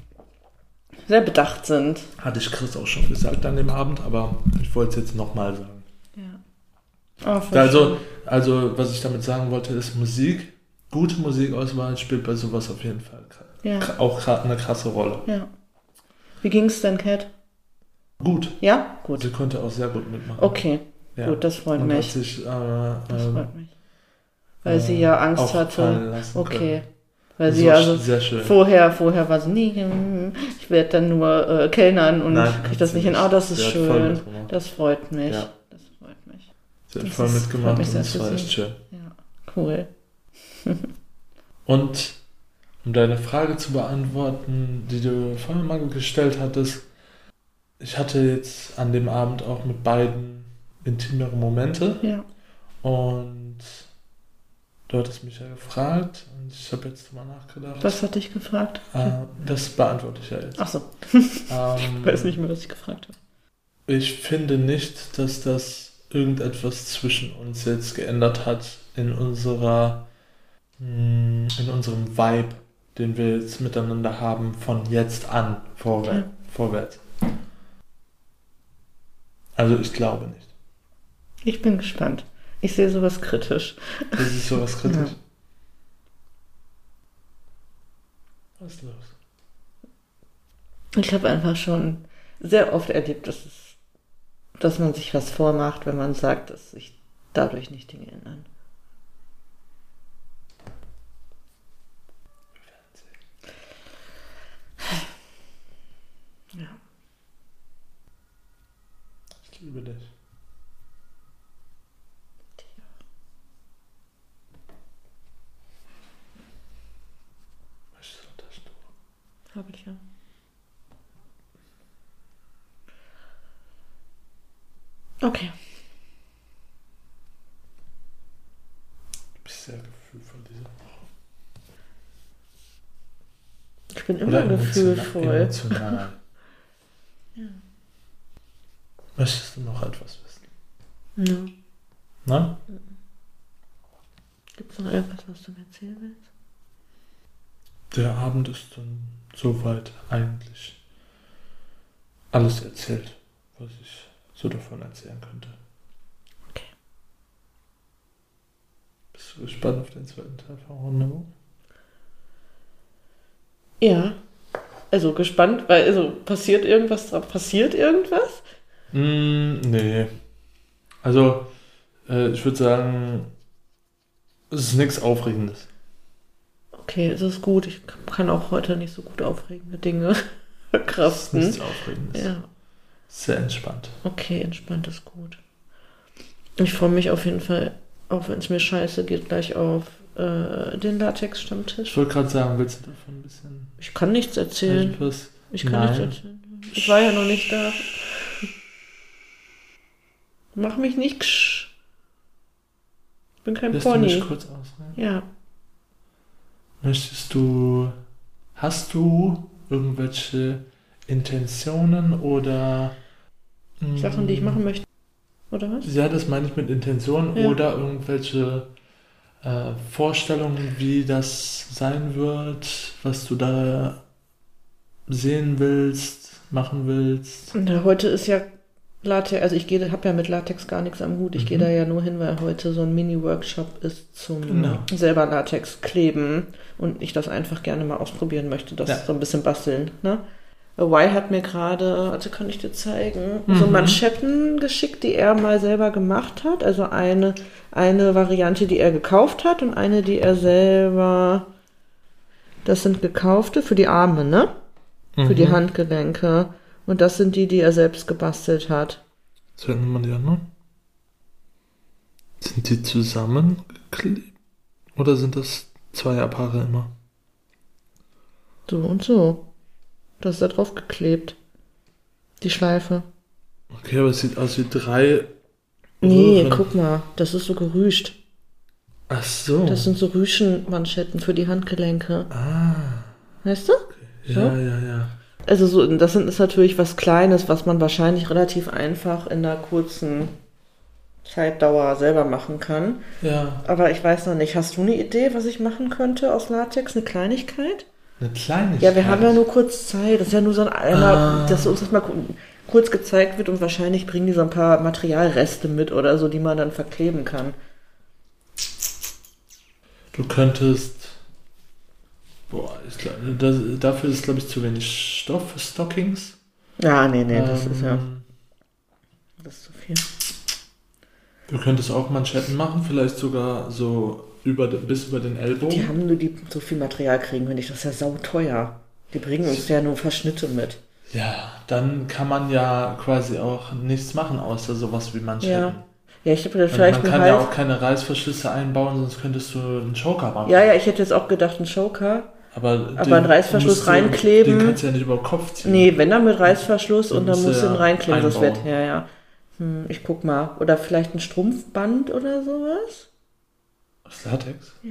sehr bedacht sind. Hatte ich Chris auch schon gesagt an dem Abend, aber ich wollte es jetzt nochmal sagen. Ja. Oh, Also, also, was ich damit sagen wollte, ist Musik. Gute Musikauswahl spielt bei sowas auf jeden Fall Ja, auch eine krasse Rolle. ja. Wie ging's denn, Cat? Gut. Ja? Gut. Sie konnte auch sehr gut mitmachen. Okay, Ja. gut, das freut Und mich. sich äh, Das ähm, freut mich. Weil sie ja Angst hatte. Okay. Weil sie war also sehr schön. vorher, vorher war sie nie, ich werde dann nur äh, Kellnern und Nein, krieg das nicht hin. Oh, das ist Sie schön. Das freut mich. Ja. Das freut mich. Sie hat das voll ist- mitgemacht und das war echt schön. Ja, cool. Und um deine Frage zu beantworten, die du vorhin mal gestellt hattest, ich hatte jetzt an dem Abend auch mit beiden intimere Momente Ja. Und du hattest mich ja gefragt und ich habe jetzt mal nachgedacht. Was hat dich gefragt? Äh, das beantworte ich ja jetzt. Ach so, Ähm, ich weiß nicht mehr, was ich gefragt habe. Ich finde nicht, dass das irgendetwas zwischen uns jetzt geändert hat in unserer, mh, in unserem Vibe, den wir jetzt miteinander haben, von jetzt an vorwärts. Okay. vorwärts. Also ich glaube nicht. Ich bin gespannt. Ich sehe sowas kritisch. Das ist sowas kritisch. Ja. Was ist los? Ich habe einfach schon sehr oft erlebt, dass, es, dass man sich was vormacht, wenn man sagt, dass sich dadurch nicht Dinge ändern. Ja. Ich liebe dich. Möchtest du das Habe ich ja. Okay. Du bist sehr gefühlvoll diese Woche. Ich bin immer gefühlvoll. Emotional. Ja. Möchtest du noch etwas wissen? Ja. Nein? Gibt es noch irgendwas, was du mir erzählen willst? Der Abend ist dann soweit eigentlich alles erzählt, was ich so davon erzählen könnte. Okay. Bist du gespannt auf den zweiten Teil von Rendezvous? Ja. Also gespannt, weil also passiert irgendwas, passiert irgendwas? Mm, nee. Also, äh, ich würde sagen, es ist nichts Aufregendes. Okay, es ist gut. Ich kann auch heute nicht so gut aufregende Dinge verkraften. nichts Aufregendes. Ja, Sehr entspannt. okay, entspannt ist gut. Ich freue mich auf jeden Fall, auch wenn es mir scheiße geht, gleich auf äh, den Latex-Stammtisch. Ich wollte gerade sagen, willst du davon ein bisschen Ich kann nichts erzählen. etwas? Ich kann nichts Nein. erzählen. Ich war ja noch nicht da. Mach mich nicht ksch. Ich bin kein Lässt du mich Pony. kurz ausreden? Ja. Möchtest du, hast du irgendwelche Intentionen oder mm, Sachen, die ich machen möchte. Oder was? Ja, das meine ich mit Intentionen Ja. oder irgendwelche äh, Vorstellungen, wie das sein wird, was du da sehen willst, machen willst. Und heute ist ja Latex, also ich gehe, habe ja mit Latex gar nichts am Hut. Ich Mhm. gehe da ja nur hin, weil heute so ein Mini-Workshop ist zum Genau. selber Latex kleben und ich das einfach gerne mal ausprobieren möchte, das Ja. so ein bisschen basteln. Ne? Y hat mir gerade, also kann ich dir zeigen, so Mhm. Manschetten geschickt, die er mal selber gemacht hat. Also eine, eine Variante, die er gekauft hat und eine, die er selber. Das sind gekaufte für die Arme, ne? Für die Mhm. Handgelenke. Und das sind die, die er selbst gebastelt hat. Wir mal die anderen. Sind die zusammengeklebt? Oder sind das Zweierpaare immer? So und so. Das ist da drauf geklebt. Die Schleife. Okay, aber es sieht aus wie drei. Nee, Röhren. guck mal, das ist so gerüscht. Ach so. Das sind so Rüschenmanschetten für die Handgelenke. ah. Weißt du? Ja, So? ja, ja. Also so, das sind- ist natürlich was Kleines, was man wahrscheinlich relativ einfach in einer kurzen Zeitdauer selber machen kann. Ja. Aber ich weiß noch nicht, hast du eine Idee, was ich machen könnte aus Latex? Eine Kleinigkeit? Eine Kleinigkeit. Ja, wir haben ja nur kurz Zeit. Das ist ja nur so ein einmal, Ah. dass uns das mal ku- kurz gezeigt wird und wahrscheinlich bringen die so ein paar Materialreste mit oder so, die man dann verkleben kann. Du könntest. Boah, ich glaub, das, dafür ist, glaube ich, zu wenig Stoff für Stockings. Ja, nee, nee, das Ähm, ist ja das ist zu viel. Du könntest auch Manschetten machen, vielleicht sogar so über, bis über den Ellbogen. Die haben nur die so viel Material kriegen, wenn ich das ist ja sauteuer. Die bringen uns ja nur Verschnitte mit. Ja, dann kann man ja quasi auch nichts machen, außer sowas wie Manschetten. Ja, Ja, ich hätte Und vielleicht man einen kann ja Hals. auch keine Reißverschlüsse einbauen, sonst könntest du einen Choker machen. Ja, ja, ich hätte jetzt auch gedacht, einen Choker. Aber, Aber einen Reißverschluss reinkleben. Den kannst du ja nicht über den Kopf ziehen. Nee, wenn dann mit Reißverschluss Dann und dann musst du ihn ja reinkleben, das wird, einbauen. ja, ja. Hm, ich guck mal. Oder vielleicht ein Strumpfband oder sowas? Aus Latex? Ja.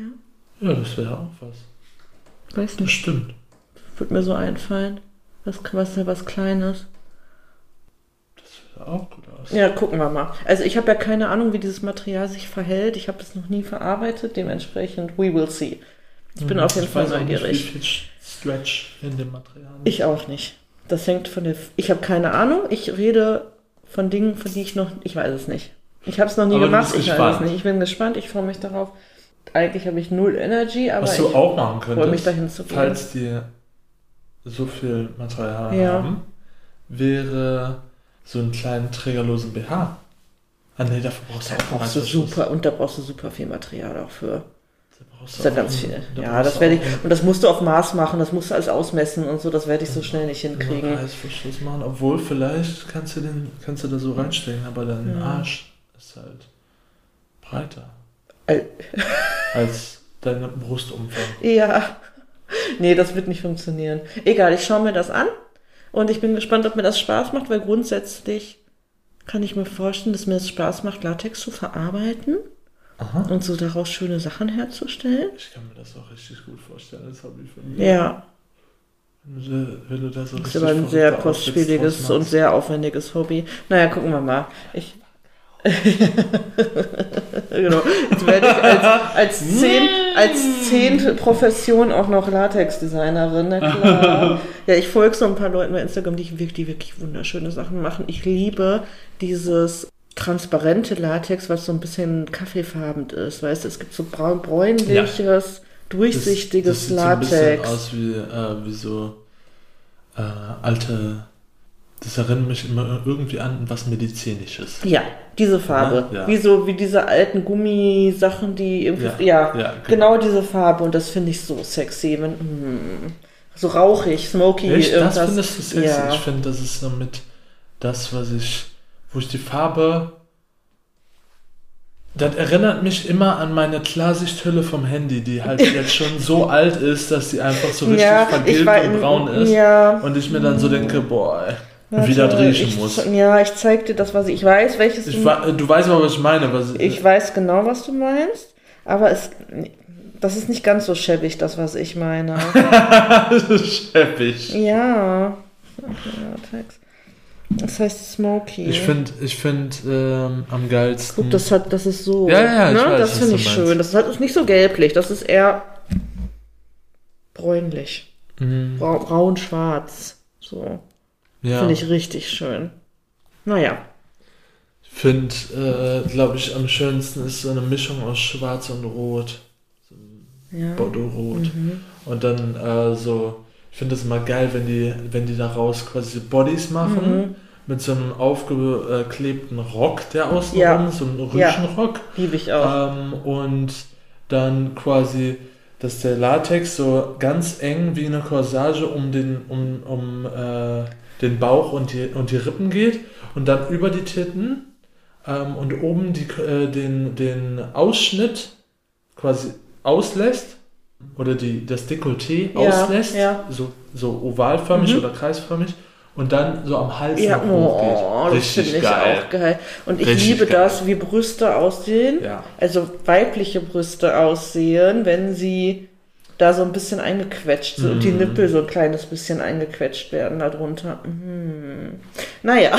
Ja, das wäre auch was. Weiß Das nicht. stimmt. Würde mir so einfallen. Was, was, was Kleines. Das wäre auch gut aus. Ja, gucken wir mal. Also ich habe ja keine Ahnung, wie dieses Material sich verhält. Ich habe es noch nie verarbeitet. Dementsprechend, we will see. Ich bin Mhm. auf jeden Ich Fall weiß auch nicht, neugierig. Viel Stretch in dem Material. Ich auch nicht. Das hängt von der. Ich habe keine Ahnung. Ich rede von Dingen, von die ich noch. Ich weiß es nicht. Ich habe es noch nie Aber gemacht. Ich weiß gespannt. es nicht. Ich bin gespannt. Ich freue mich darauf. Eigentlich habe ich null Energy, aber Was ich du auch machen freue mich könntest, dahin zu gehen. falls die so viel Material Ja. haben, wäre so einen kleinen trägerlosen BH. Ah nee, dafür brauchst du Da auch brauchst du super und da brauchst du super viel Material auch für. Da Das du ist ja auch ganz viel. da Ja, das werde ich. Und das musst du auf Maß machen, das musst du alles ausmessen und so, das werde ich so schnell nicht einen hinkriegen. Reißverschluss machen. Obwohl, vielleicht kannst du den kannst du da so reinstecken, aber dein Ja. Arsch ist halt breiter Äh. als dein Brustumfang. Ja. Nee, das wird nicht funktionieren. Egal, ich schaue mir das an und ich bin gespannt, ob mir das Spaß macht, weil grundsätzlich kann ich mir vorstellen, dass mir es Spaß macht, Latex zu verarbeiten Aha. und so daraus schöne Sachen herzustellen. Ich kann mir das auch richtig gut vorstellen als Hobby von dir. Ja, Wenn du, da so das ist aber ein sehr kostspieliges und sehr aufwendiges Hobby. Naja, gucken wir mal. Ich. genau. Jetzt werde ich als, als, zehn, als zehnte Profession auch noch Latex-Designerin, na klar. Ja, ich folge so ein paar Leuten bei Instagram, die wirklich, die wirklich wunderschöne Sachen machen. Ich liebe dieses transparente Latex, was so ein bisschen kaffeefarben ist. Weißt du, es gibt so braun, bräunliches, Das- durchsichtiges das sieht So ein bisschen Latex. aus wie, äh, wie so äh, alte. Das erinnert mich immer irgendwie an was Medizinisches. Ja, diese Farbe. Ja, ja. Wie so wie diese alten Gummisachen, die irgendwie. Ja, Ja, ja, genau. diese Farbe. Und das finde ich so sexy. Wenn, mm, so rauchig, smoky, Echt? Das irgendwas. findest du sexy? Ja. Ich finde, das ist damit das, was ich, wo ich die Farbe. Das erinnert mich immer an meine Klarsichthülle vom Handy, die halt jetzt schon so alt ist, dass sie einfach so richtig ja, vergilbt und braun ist. Ja, Und ich mir dann so denke, boah, ey, warte, wie das riechen muss. Ja, ich zeig dir das, was ich, ich weiß, welches Ich, du, weißt aber, was ich meine. Was, ich weiß genau, was du meinst. Aber es, das ist nicht ganz so schäbig, das, was ich meine. Scheppig. ja. Latex. Das heißt Smoky. Ich finde, ich find, ähm, am geilsten. Guck, das hat, das ist so. Ja, ja, ich weiß, das finde ich schön. Das ist halt nicht so gelblich, das ist eher bräunlich. Mhm. Brau braun-schwarz. So. ja. Finde ich richtig schön. Naja. Ich finde, äh, glaube ich, am schönsten ist so eine Mischung aus Schwarz und Rot. So Ja. Bordeaux-Rot. Mhm. Und dann äh, so, ich finde das immer geil, wenn die, wenn die daraus quasi Bodies machen. Mhm. Mit so einem aufgeklebten Rock, der außen Ja. rum, so ein Ja. Rüschenrock. Liebe ich auch. Ähm, und dann quasi, dass der Latex so ganz eng wie eine Corsage um den, um, um, äh, den Bauch und die, und die Rippen geht und dann über die Titten ähm, und oben die, äh, den, den Ausschnitt quasi auslässt oder die, das Dekolleté Ja, auslässt, ja. So, so ovalförmig Mhm. oder kreisförmig und dann so am Hals Ja, oh, das finde ich auch geil. Und ich Richtig liebe geil. das, wie Brüste aussehen. Ja. Also weibliche Brüste aussehen, wenn sie da so ein bisschen eingequetscht sind und die Mhm. Nippel so ein kleines bisschen eingequetscht werden darunter. Mhm. Naja.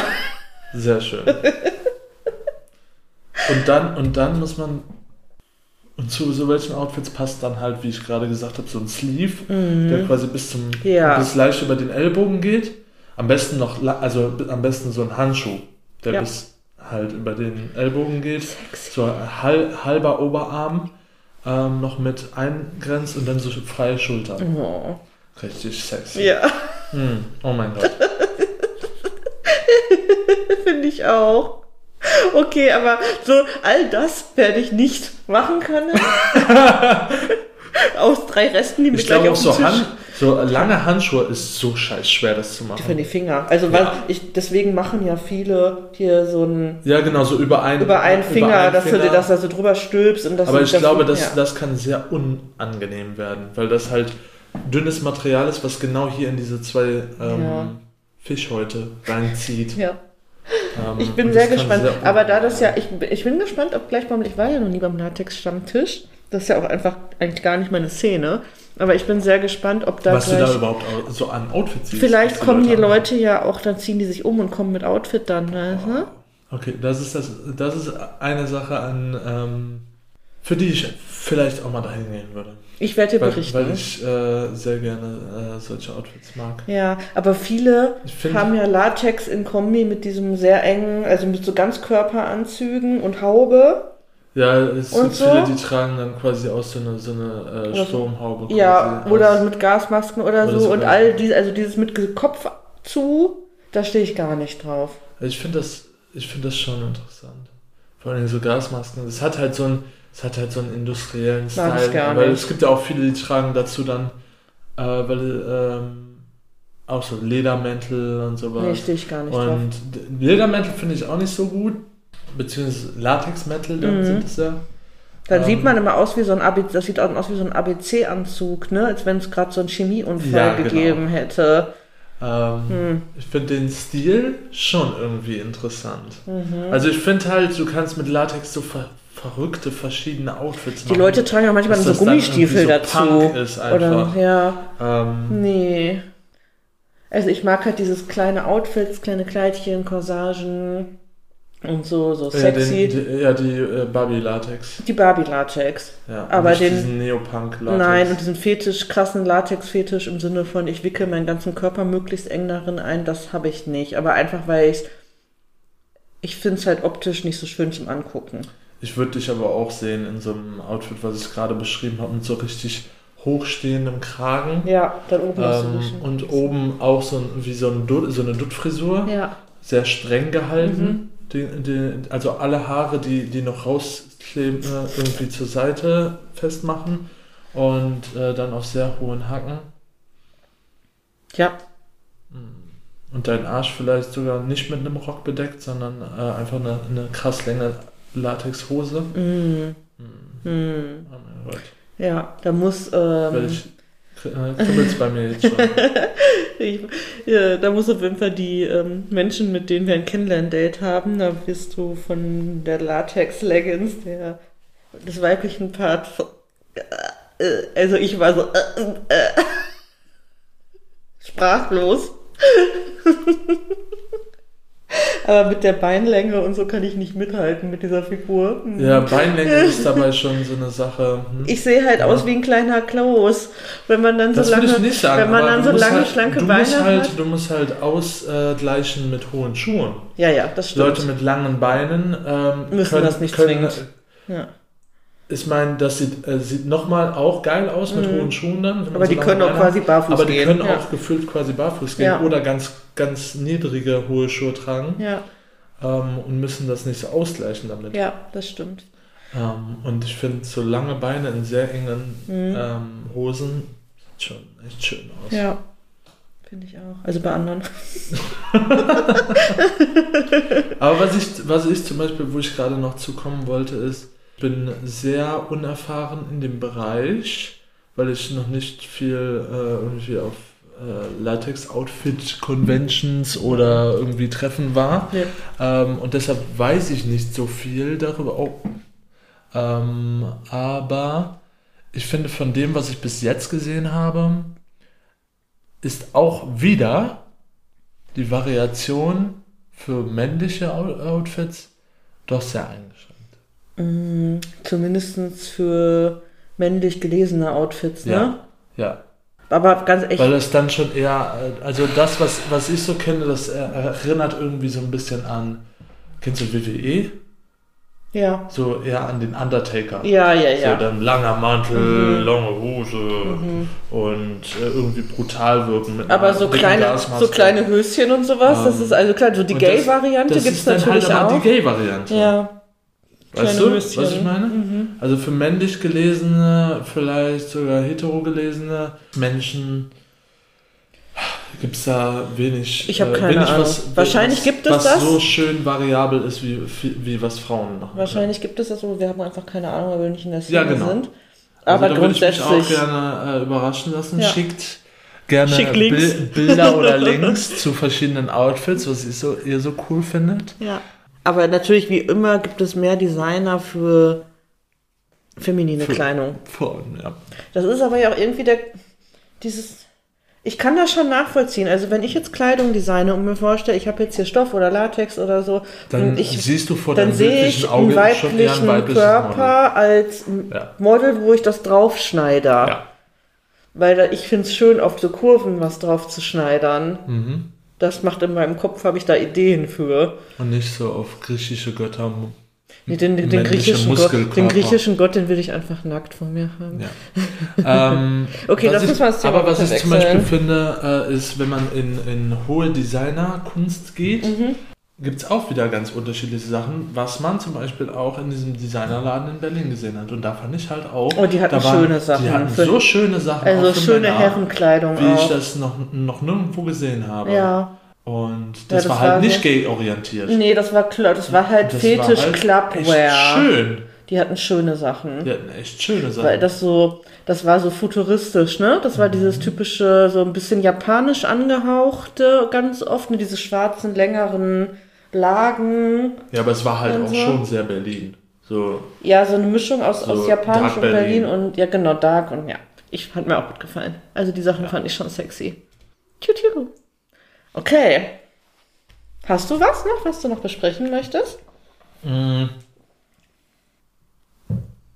Sehr schön. und dann, und dann muss man, und zu so welchen Outfits passt dann halt, wie ich gerade gesagt habe, so ein Sleeve, der quasi bis zum, Mhm. Ja. bis leicht über den Ellbogen geht. Am besten noch, also am besten so ein Handschuh, der Ja. bis halt über den Ellbogen geht. So hal, halber Oberarm ähm, noch mit eingrenzt und dann so freie Schultern. Oh. Richtig sexy. Ja, Hm, oh mein Gott. finde ich auch. Okay, aber so all das werde ich nicht machen können. Aus drei Resten, die mir Ich glaube auch so, Tisch Hand, so lange Handschuhe ist so scheiß schwer, das zu machen. für die Finger. Also Ja. weil ich deswegen machen ja viele hier so ein Ja, genau, so über einen, über einen Finger, einen dass du Finger. dir das da so drüber stülpst und das Aber ich das, glaube, das, ja. das kann sehr unangenehm werden, weil das halt dünnes Material ist, was genau hier in diese zwei ähm, Ja. Fischhäute reinzieht. ja. Ähm, Ich bin sehr gespannt. sehr aber da das ja, ich, ich bin gespannt, ob gleich beim, ich war ja noch nie beim Latex-Stammtisch. Das ist ja auch einfach eigentlich gar nicht meine Szene. Aber ich bin sehr gespannt, ob da was du da überhaupt au- so an Outfits siehst. vielleicht kommen die anhaben. Leute ja auch, dann ziehen die sich um und kommen mit Outfit dann. Ne? Okay, das ist das, das ist eine Sache an, ähm, für die ich vielleicht auch mal dahin gehen würde. Ich werde dir Weil, berichten. weil ich äh, sehr gerne äh, solche Outfits mag. ja, aber viele find- haben ja Latex in Kombi mit diesem sehr engen, also mit so Ganzkörperanzügen und Haube. Ja, es gibt so? viele, die tragen dann quasi aus so eine, so eine äh, Oder so. Sturmhaube. Ja, aus. oder mit Gasmasken oder, Oder so. so Und all diese, also dieses mit Kopf zu, da stehe ich gar nicht drauf. Ich finde das, ich finde das schon interessant. Vor allem so Gasmasken. Es hat halt so ein, es hat halt so einen industriellen Mag ich Style. gar weil nicht. es gibt ja auch viele, die tragen dazu dann, äh, weil ähm, auch so Ledermäntel und sowas. Nee, stehe ich gar nicht drauf. Und d- Ledermäntel finde ich auch nicht so gut. Beziehungsweise Latexmäntel, dann Mhm. sind es ja. Dann Ähm, sieht man immer aus wie so ein ABC, das sieht aus wie so ein ABC-Anzug, ne? Als wenn es gerade so einen Chemieunfall Ja, genau. gegeben hätte. Ähm, Hm. Ich finde den Stil schon irgendwie interessant. Mhm. Also ich finde halt, du kannst mit Latex so verrückte verschiedene Outfits Die Leute tragen ja manchmal so Gummistiefel so dazu. Punk ist einfach. Oder ja, Ähm, nee. Also ich mag halt dieses kleine Outfits, kleine Kleidchen, Corsagen und so, so ja, sexy. den, die, ja, die äh, Barbie-Latex. die Barbie-Latex. Ja, Aber nicht den- diesen Neopunk-Latex. Nein, und diesen Fetisch, krassen Latex-Fetisch im Sinne von, ich wickel meinen ganzen Körper möglichst eng darin ein, das habe ich nicht. Aber einfach, weil ich ich finde es halt optisch nicht so schön zum Angucken. Ich würde dich aber auch sehen in so einem Outfit, was ich gerade beschrieben habe, mit so richtig hochstehendem Kragen. Ja, dann oben Ähm, und oben auch so, ein, wie so, ein Dutt, so eine Duttfrisur, Ja, sehr streng gehalten. Mhm. Die, die, also alle Haare, die, die noch rauskleben, äh, irgendwie zur Seite festmachen und äh, dann auf sehr hohen Hacken. ja, Und dein Arsch vielleicht sogar nicht mit einem Rock bedeckt, sondern äh, einfach eine, eine krass lange Latexhose. mm, mm. Oh ja, da muss, ähm, äh, kribbelt's bei mir jetzt schon. ich, ja, da muss auf jeden Fall die ähm, Menschen, mit denen wir ein Kennenlern-Date haben, da wirst du von der Latex-Leggings, der des weiblichen Parts, äh, äh, also ich war so, äh, äh, sprachlos. Aber mit der Beinlänge und so kann ich nicht mithalten mit dieser Figur. Hm. Ja, Beinlänge ist dabei schon so eine Sache. Hm? Ich sehe halt Ja. aus wie ein kleiner Klaus, wenn man dann so das lange, ich nicht sagen. wenn man dann so lange halt, schlanke Beine musst halt, hat. Du musst halt ausgleichen mit hohen Schuhen. Ja, ja, das stimmt. Leute mit langen Beinen ähm, Müssen können, das nicht können, zwingend. Ja. Ich meine, das sieht, äh, sieht nochmal auch geil aus mit Mhm. hohen Schuhen dann. Aber so die können auch quasi barfuß Aber die gehen. können ja. auch gefühlt quasi barfuß gehen Ja. oder ganz, ganz niedrige hohe Schuhe tragen Ja, ähm, und müssen das nicht so ausgleichen damit. ja, das stimmt. Ähm, und ich finde, so lange Beine in sehr engen Mhm. ähm, Hosen sieht schon echt schön aus. Ja, finde ich auch. Also bei anderen. Aber was ich, was ich zum Beispiel, wo ich gerade noch zukommen wollte, ist, bin sehr unerfahren in dem Bereich, weil ich noch nicht viel äh, irgendwie auf äh, Latex-Outfit-Conventions oder irgendwie Treffen war. Ja. Ähm, und deshalb weiß ich nicht so viel darüber. Oh. Ähm, aber ich finde, von dem, was ich bis jetzt gesehen habe, ist auch wieder die Variation für männliche Out- Outfits doch sehr eingeschränkt. Mm, Zumindest für männlich gelesene Outfits, ne? Ja. Ja, Aber ganz echt. weil das dann schon eher, äh, also das, was, was ich so kenne, das er- erinnert irgendwie so ein bisschen an, kennst du WWE? ja. So eher an den Undertaker. Ja, ja, So ja. dann langer Mantel, Mhm. lange Hose Mhm. und äh, irgendwie brutal wirken mit Aber so kleine, Gasmaske. so kleine Höschen und sowas, das Ähm, ist also klar, so die das- Gay-Variante Das gibt es dann natürlich halt auch. die Gay-Variante. Ja, Weißt du, was ich meine? Mhm. Also für männlich gelesene, vielleicht sogar hetero gelesene Menschen gibt es da wenig. Ich hab äh, keine wenig, Ahnung. Was, Wahrscheinlich was, gibt es was das. so schön variabel ist, wie, wie, was Frauen machen. Wahrscheinlich gibt es das, aber wir haben einfach keine Ahnung, weil wir nicht in der Szene Ja, genau. sind. Also Aber da würde ich mich auch grundsätzlich. gerne äh, überraschen lassen. Ja. Schickt gerne. Bil Bilder oder Links zu verschiedenen Outfits, was ihr so, ihr so cool findet. Ja. Aber natürlich, wie immer, gibt es mehr Designer für feminine Kleidung. Frauen, ja. Das ist aber ja auch irgendwie der, dieses, ich kann das schon nachvollziehen. Also wenn ich jetzt Kleidung designe und mir vorstelle, ich habe jetzt hier Stoff oder Latex oder so, Dann ich, siehst du vor dann sehe ich einen Auge schon eher ein weiblichen weibliches Körper als M- Ja. Model, wo ich das draufschneide. Ja. Weil ich finde es schön, auf so Kurven was drauf zu schneidern. Mhm. Das macht in meinem Kopf, habe ich da Ideen für. Und nicht so auf griechische Götter. Nee, den, den, den, griechischen Gott, den griechischen Gott, den will ich einfach nackt vor mir haben. Ja. ähm, Okay, uns mal das Aber was ich zum. Beispiel finde, äh, ist, wenn man in, in hohe Designerkunst geht, Mhm. Gibt es auch wieder ganz unterschiedliche Sachen, was man zum Beispiel auch in diesem Designerladen in Berlin gesehen hat. Und da fand ich halt auch. Oh, die hatten da waren- schöne Sachen Die hatten so schöne Sachen. Also schöne Männer, Herrenkleidung Wie ich auch. das noch, noch nirgendwo gesehen habe. Ja. Und das, das war halt war nicht gay-orientiert. Nee, das war klar, das war halt Das Fetisch war halt Clubwear. Schön. Die hatten schöne Sachen. Die hatten echt schöne Sachen. Weil das so, das war so futuristisch, ne? Das war Mhm. dieses typische, so ein bisschen japanisch angehauchte, ganz oft, ne? Diese schwarzen, längeren Lagen. ja, aber es war halt auch so. schon sehr Berlin. So, Ja, so eine Mischung aus, So aus japanisch und Berlin. Berlin. und, ja, genau, Dark und ja. Ich hat mir auch gut gefallen. Also die Sachen fand ich schon sexy. Tiu. Okay. Hast du was noch, was du noch besprechen möchtest? Mm.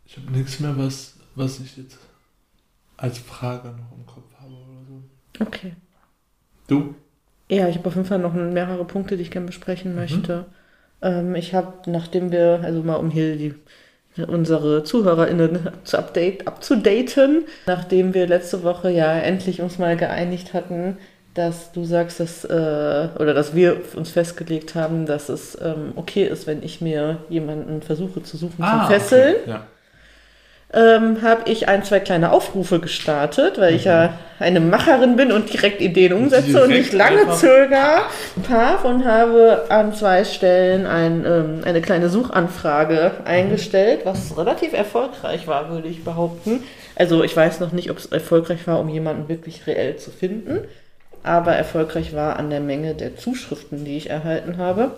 Ich habe nichts mehr, was, was ich jetzt als Frage noch im Kopf habe oder so. Okay. Du? Ja, ich habe auf jeden Fall noch mehrere Punkte, die ich gerne Mhm. besprechen möchte. Ähm, ich habe, nachdem wir, also mal um hier die, unsere ZuhörerInnen zu update, abzudaten, nachdem wir letzte Woche ja endlich uns mal geeinigt hatten, dass du sagst, dass, äh, oder dass wir uns festgelegt haben, dass es ähm, okay ist, wenn ich mir jemanden versuche zu suchen zum Fesseln Ah, Okay. Ja. Ähm, habe ich ein, zwei kleine Aufrufe gestartet, weil ich ja eine Macherin bin und direkt Ideen umsetze und Direkt nicht lange zöger. Paf und habe an zwei Stellen ein, ähm, eine kleine Suchanfrage eingestellt, was relativ erfolgreich war, würde ich behaupten. Also ich weiß noch nicht, ob es erfolgreich war, um jemanden wirklich reell zu finden, aber erfolgreich war an der Menge der Zuschriften, die ich erhalten habe.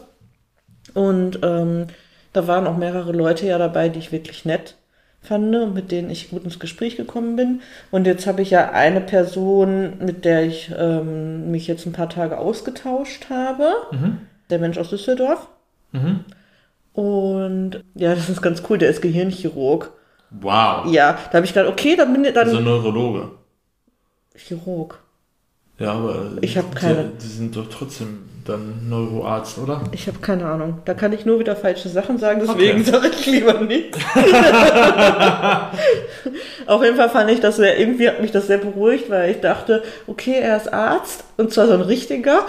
Und ähm, da waren auch mehrere Leute ja dabei, die ich wirklich nett fand und mit denen ich gut ins Gespräch gekommen bin. Und jetzt habe ich ja eine Person, mit der ich ähm, mich jetzt ein paar Tage ausgetauscht habe. Mhm. Der Mensch aus Düsseldorf. Mhm. Und ja, das ist ganz cool, der ist Gehirnchirurg. Wow. Ja, da habe ich gedacht, okay, dann bin ich dann Also Neurologe. Chirurg. Ja, aber Ich hab die- keine- Die sind doch trotzdem dann Neuroarzt, oder? Ich habe keine Ahnung. Da kann ich nur wieder falsche Sachen sagen, deswegen Okay. sage ich lieber nichts. Auf jeden Fall fand ich das sehr, irgendwie hat mich das sehr beruhigt, weil ich dachte, okay, er ist Arzt und zwar so ein richtiger,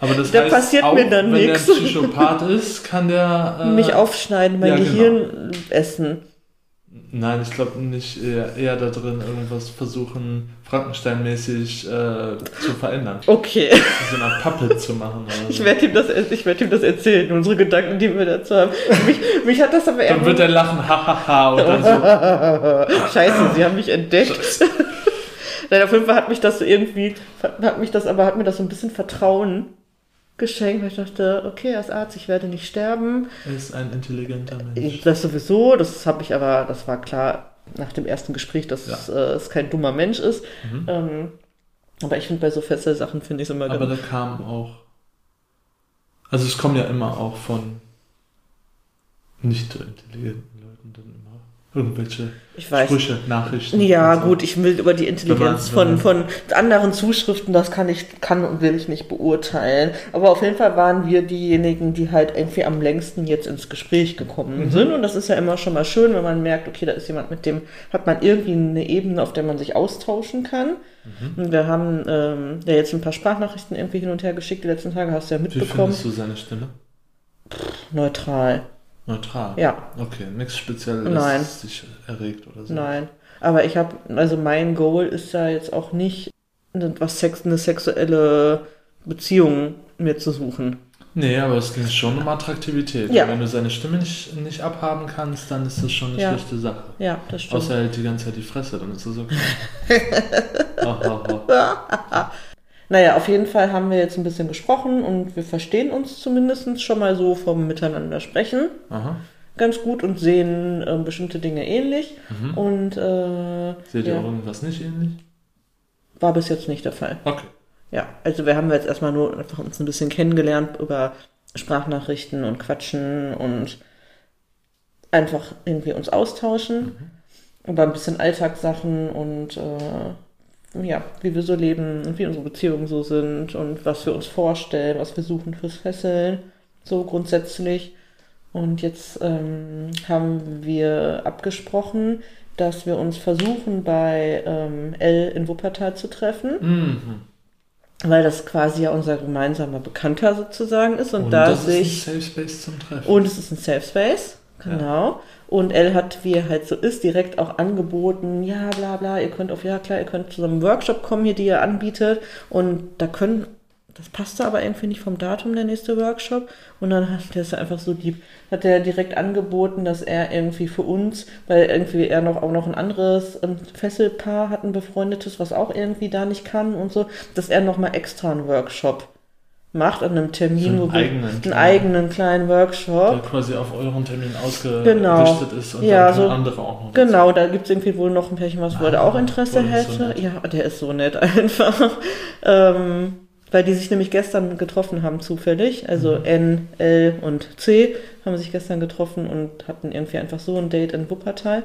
Aber das Da heißt passiert auch, mir dann wenn nix. der Psychopath ist, kann der... Äh, mich aufschneiden, mein ja, genau. Gehirn essen. Nein, ich glaube nicht. Eher, eher da drin irgendwas versuchen, Frankenstein-mäßig äh, zu verändern. Okay, So eine Puppet zu machen. Oder ich so. werde ihm, das, ich werd ihm das erzählen, unsere Gedanken, die wir dazu haben. Mich, mich hat das aber eher... Dann wird er lachen, hahaha, und dann so. Scheiße, sie haben mich entdeckt. Nein, auf jeden Fall hat mich das so irgendwie, hat mich das, aber hat mir das so ein bisschen Vertrauen geschenkt, weil ich dachte, okay, ist Arzt, ich werde nicht sterben. Er ist ein intelligenter Mensch. Das sowieso, das habe ich aber, das war klar nach dem ersten Gespräch, dass Ja. es, äh, es kein dummer Mensch ist. Mhm. Ähm, aber ich finde bei so Fesselsachen finde ich es immer Aber da kam auch. Also es kommen ja immer auch von nicht so intelligenten irgendwelche. Sprüche, Nachrichten. Ja, so. gut, ich will über die Intelligenz von, von anderen Zuschriften, das kann ich, kann und will ich nicht beurteilen. Aber auf jeden Fall waren wir diejenigen, die halt irgendwie am längsten jetzt ins Gespräch gekommen Mhm. sind. Und das ist ja immer schon mal schön, wenn man merkt, okay, da ist jemand, mit dem hat man irgendwie eine Ebene, auf der man sich austauschen kann. Mhm. Und wir haben ähm, ja jetzt ein paar Sprachnachrichten irgendwie hin und her geschickt die letzten Tage, hast du ja Wie mitbekommen. findest du seine Stimme? Neutral. Neutral. Ja, Okay, nichts Spezielles, Nein. dich erregt oder so. Nein. Aber ich habe, also mein Goal ist ja jetzt auch nicht, eine, was Sex, eine sexuelle Beziehung mir zu suchen. Nee, aber es ist schon um Attraktivität. Ja. Wenn du seine Stimme nicht, nicht abhaben kannst, dann ist das schon eine Ja. schlechte Sache. Ja, das stimmt. Außer er hält die ganze Zeit die Fresse, dann ist das okay. oh, oh, oh. Naja, auf jeden Fall haben wir jetzt ein bisschen gesprochen und wir verstehen uns zumindest schon mal so vom Miteinander sprechen Aha. ganz gut und sehen ähm, bestimmte Dinge ähnlich. Mhm. Und äh, Seht ihr ja, auch irgendwas nicht ähnlich? war bis jetzt nicht der Fall. Okay. Ja, also wir haben jetzt erstmal nur einfach uns ein bisschen kennengelernt über Sprachnachrichten und Quatschen und einfach irgendwie uns austauschen über ein bisschen Alltagssachen und äh, ja, wie wir so leben und wie unsere Beziehungen so sind und was wir uns vorstellen, was wir suchen fürs Fesseln, so grundsätzlich. Und jetzt ähm, haben wir abgesprochen, dass wir uns versuchen, bei ähm, L in Wuppertal zu treffen Mhm. weil das quasi ja unser gemeinsamer Bekannter sozusagen ist und, da das sich ist ein Safe Space zum Treffen. und es ist ein Safe Space, genau. Und Elle hat, wie er halt so ist, direkt auch angeboten, ja, bla bla, ihr könnt auf, ja klar, ihr könnt zu so einem Workshop kommen hier, die er anbietet. Und da können, das passte aber irgendwie nicht vom Datum, der nächste Workshop. Und dann hat der ist einfach so lieb, hat er direkt angeboten, dass er irgendwie für uns, weil irgendwie er noch auch noch ein anderes ähm, Fesselpaar hat, ein befreundetes, was auch irgendwie da nicht kann und so, dass er nochmal extra einen Workshop macht an einem Termin, So einen eigenen einen kleinen- eigenen kleinen Workshop. der quasi auf euren Termin ausgerichtet Genau. ist und Ja, dann so- andere auch noch. Genau, da gibt es irgendwie wohl noch ein Pärchen, was wohl Ah, auch Interesse so hätte. nett. ja, der ist so nett einfach. ähm, weil die sich nämlich gestern getroffen haben, zufällig. Also Mhm. N, L und C haben sich gestern getroffen und hatten irgendwie einfach so ein Date in Wuppertal.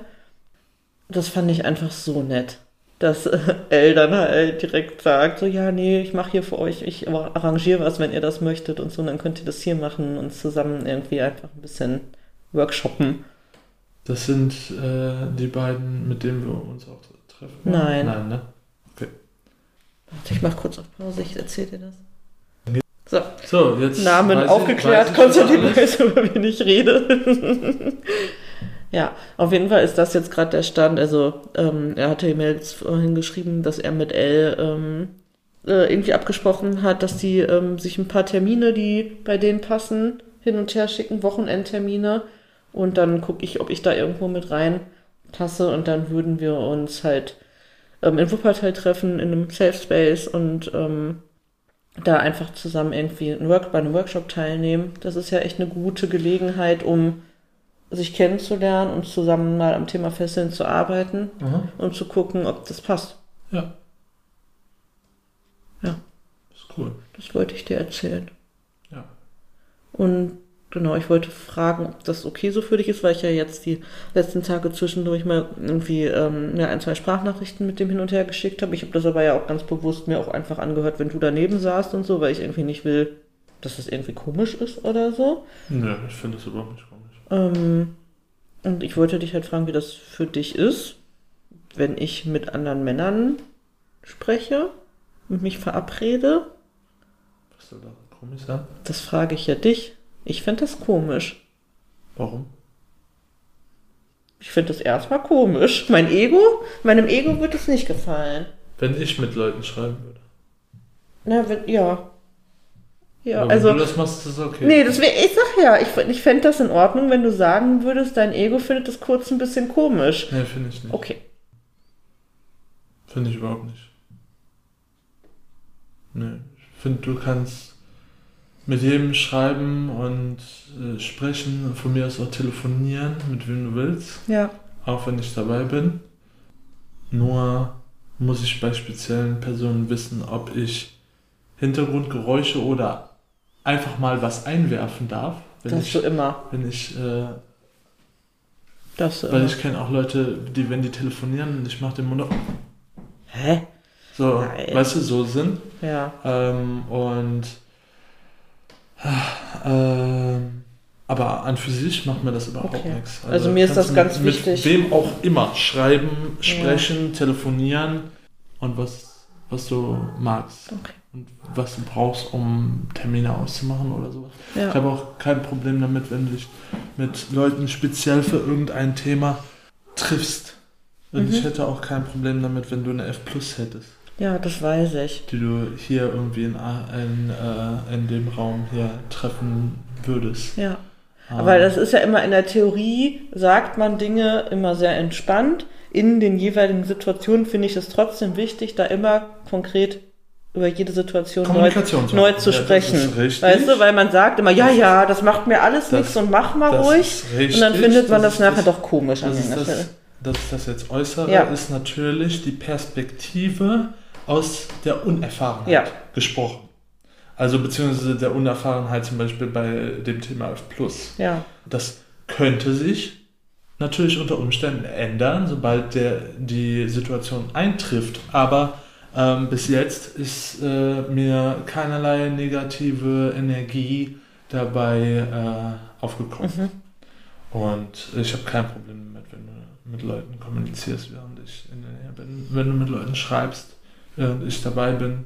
Das fand ich einfach so nett. Dass äh, L dann halt direkt sagt, so ja, nee, ich mache hier für euch, ich arrangiere was, wenn ihr das möchtet und so, und dann könnt ihr das hier machen und zusammen irgendwie einfach ein bisschen workshoppen. Das sind äh, die beiden, mit denen wir uns auch treffen. Nein. Nein, ne? Warte, Ich mach kurz auf Pause, ich erzähl dir das. Okay. So, So, jetzt. Namen aufgeklärt, Konstantin weiß, über wen ich rede. ja, auf jeden Fall ist das jetzt gerade der Stand. Also, ähm, er hatte mir jetzt vorhin geschrieben, dass er mit L ähm, äh, irgendwie abgesprochen hat, dass die ähm, sich ein paar Termine, die bei denen passen, hin und her schicken, Wochenendtermine. Und dann gucke ich, ob ich da irgendwo mit rein passe und dann würden wir uns halt ähm, in Wuppertal treffen, in einem Safe Space und ähm, da einfach zusammen irgendwie ein Work bei einem Workshop teilnehmen. Das ist ja echt eine gute Gelegenheit, um sich kennenzulernen und zusammen mal am Thema Fesseln zu arbeiten Aha. und zu gucken, ob das passt. Ja. Ja. Ist cool. Das wollte ich dir erzählen. Ja. Und genau, ich wollte fragen, ob das okay so für dich ist, weil ich ja jetzt die letzten Tage zwischendurch mal irgendwie ähm, ja, ein, zwei Sprachnachrichten mit dem hin und her geschickt habe. Ich habe das aber ja auch ganz bewusst mir auch einfach angehört, wenn du daneben saßt und so, weil ich irgendwie nicht will, dass das irgendwie komisch ist oder so. Nö, ich finde das überhaupt nicht komisch. Ähm, und ich wollte dich halt fragen, wie das für dich ist, wenn ich mit anderen Männern spreche und mich verabrede. Was soll da komisch sein? Das frage ich ja dich. Ich finde das komisch. Warum? Ich finde das erstmal komisch. Mein Ego, meinem Ego wird es nicht gefallen. Wenn ich mit Leuten schreiben würde. Na, wenn, ja. Ja, Aber also. Wenn du das machst, ist das okay. Nee, das wär, ich sag ja, ich, ich fände das in Ordnung, wenn du sagen würdest, dein Ego findet das kurz ein bisschen komisch. Nee, finde ich nicht. Okay. Finde ich überhaupt nicht. Nee, ich finde, du kannst mit jedem schreiben und äh, sprechen und von mir aus auch telefonieren, mit wem du willst, Ja. auch wenn ich dabei bin. Nur muss ich bei speziellen Personen wissen, ob ich Hintergrundgeräusche oder einfach mal was einwerfen darf. Wenn Darfst ich, du immer. wenn ich, äh, du weil immer. ich kenne auch Leute, die, wenn die telefonieren und ich mache den Mund auf, Hä? so, Nein. weißt du, so sind. Ja. Ähm, und ähm, aber an für sich macht mir das überhaupt Okay. nichts. Also mir ist das ganz mit, wichtig. Mit wem auch immer schreiben, sprechen, telefonieren und was, was du magst. Okay. Und was du brauchst, um Termine auszumachen oder sowas. Ich Ja. habe auch kein Problem damit, wenn du dich mit Leuten speziell für irgendein Thema triffst. Und Mhm. ich hätte auch kein Problem damit, wenn du eine F Plus hättest. Ja, das weiß ich. Die du hier irgendwie in, in, äh, in dem Raum hier treffen würdest. Ja. Aber das ist ja immer in der Theorie, sagt man Dinge immer sehr entspannt. In den jeweiligen Situationen finde ich es trotzdem wichtig, da immer konkret über jede Situation neu, neu zu ja, sprechen. Weißt du, weil man sagt immer, ja, ja, das macht mir alles nichts und mach mal ruhig. Richtig, und dann findet man das, das nachher das, doch komisch an der Stelle. Dass ich das jetzt äußere, ja. ist natürlich die Perspektive aus der Unerfahrenheit ja. gesprochen. Also beziehungsweise der Unerfahrenheit zum Beispiel bei dem Thema F+. Ja. Das könnte sich natürlich unter Umständen ändern, sobald der, die Situation eintrifft. Aber ähm, bis jetzt ist äh, mir keinerlei negative Energie dabei äh, aufgekommen. Mhm. Und ich habe kein Problem damit, wenn du mit Leuten kommunizierst, während ich in der Nähe bin. Wenn du mit Leuten schreibst, während ich dabei bin.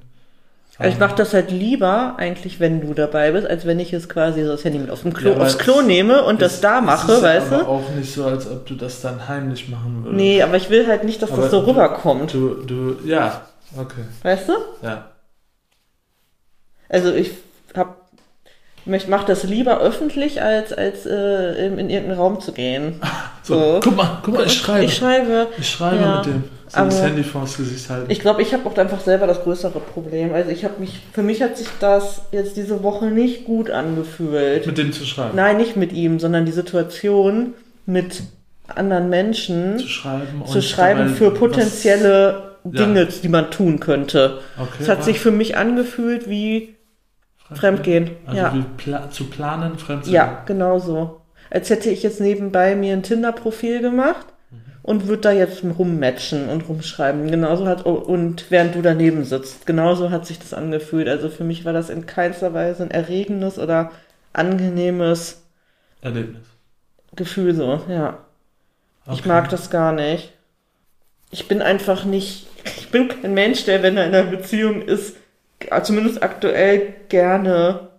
Also ich mache das halt lieber eigentlich, wenn du dabei bist, als wenn ich es quasi so das Handy mit auf dem Klo, ja, aufs Klo nehme und das da mache, ist weißt du? aber auch nicht so, als ob du das dann heimlich machen würdest. Nee, aber ich will halt nicht, dass aber das so du, rüberkommt. Du, du, ja, okay. Weißt du? Ja. Also ich hab, ich mache das lieber öffentlich, als, als äh, in, in irgendeinen Raum zu gehen. So, so. guck mal, guck mal, ich schreibe. Ich schreibe. Ich schreibe ja. mit dem. So aber das Handy vors Gesicht halten. Ich glaube, ich habe auch einfach selber das größere Problem. Also ich habe mich, für mich hat sich das jetzt diese Woche nicht gut angefühlt. Mit dem zu schreiben? Nein, nicht mit ihm, sondern die Situation mit anderen Menschen zu schreiben, zu schreiben für potenzielle was, Dinge, ja. die man tun könnte. Okay, es hat was? sich für mich angefühlt wie Fremdgehen. Also ja. wie pla zu planen, Fremdgehen. Ja, genau so. Als hätte ich jetzt nebenbei mir ein Tinder-Profil gemacht und wird da jetzt rummatchen und rumschreiben. Genauso hat, und während du daneben sitzt. Genauso hat sich das angefühlt. Also für mich war das in keinster Weise ein erregendes oder angenehmes Erlebnis. Gefühl so, ja. Okay. Ich mag das gar nicht. Ich bin einfach nicht, ich bin kein Mensch, der, wenn er in einer Beziehung ist, zumindest aktuell gerne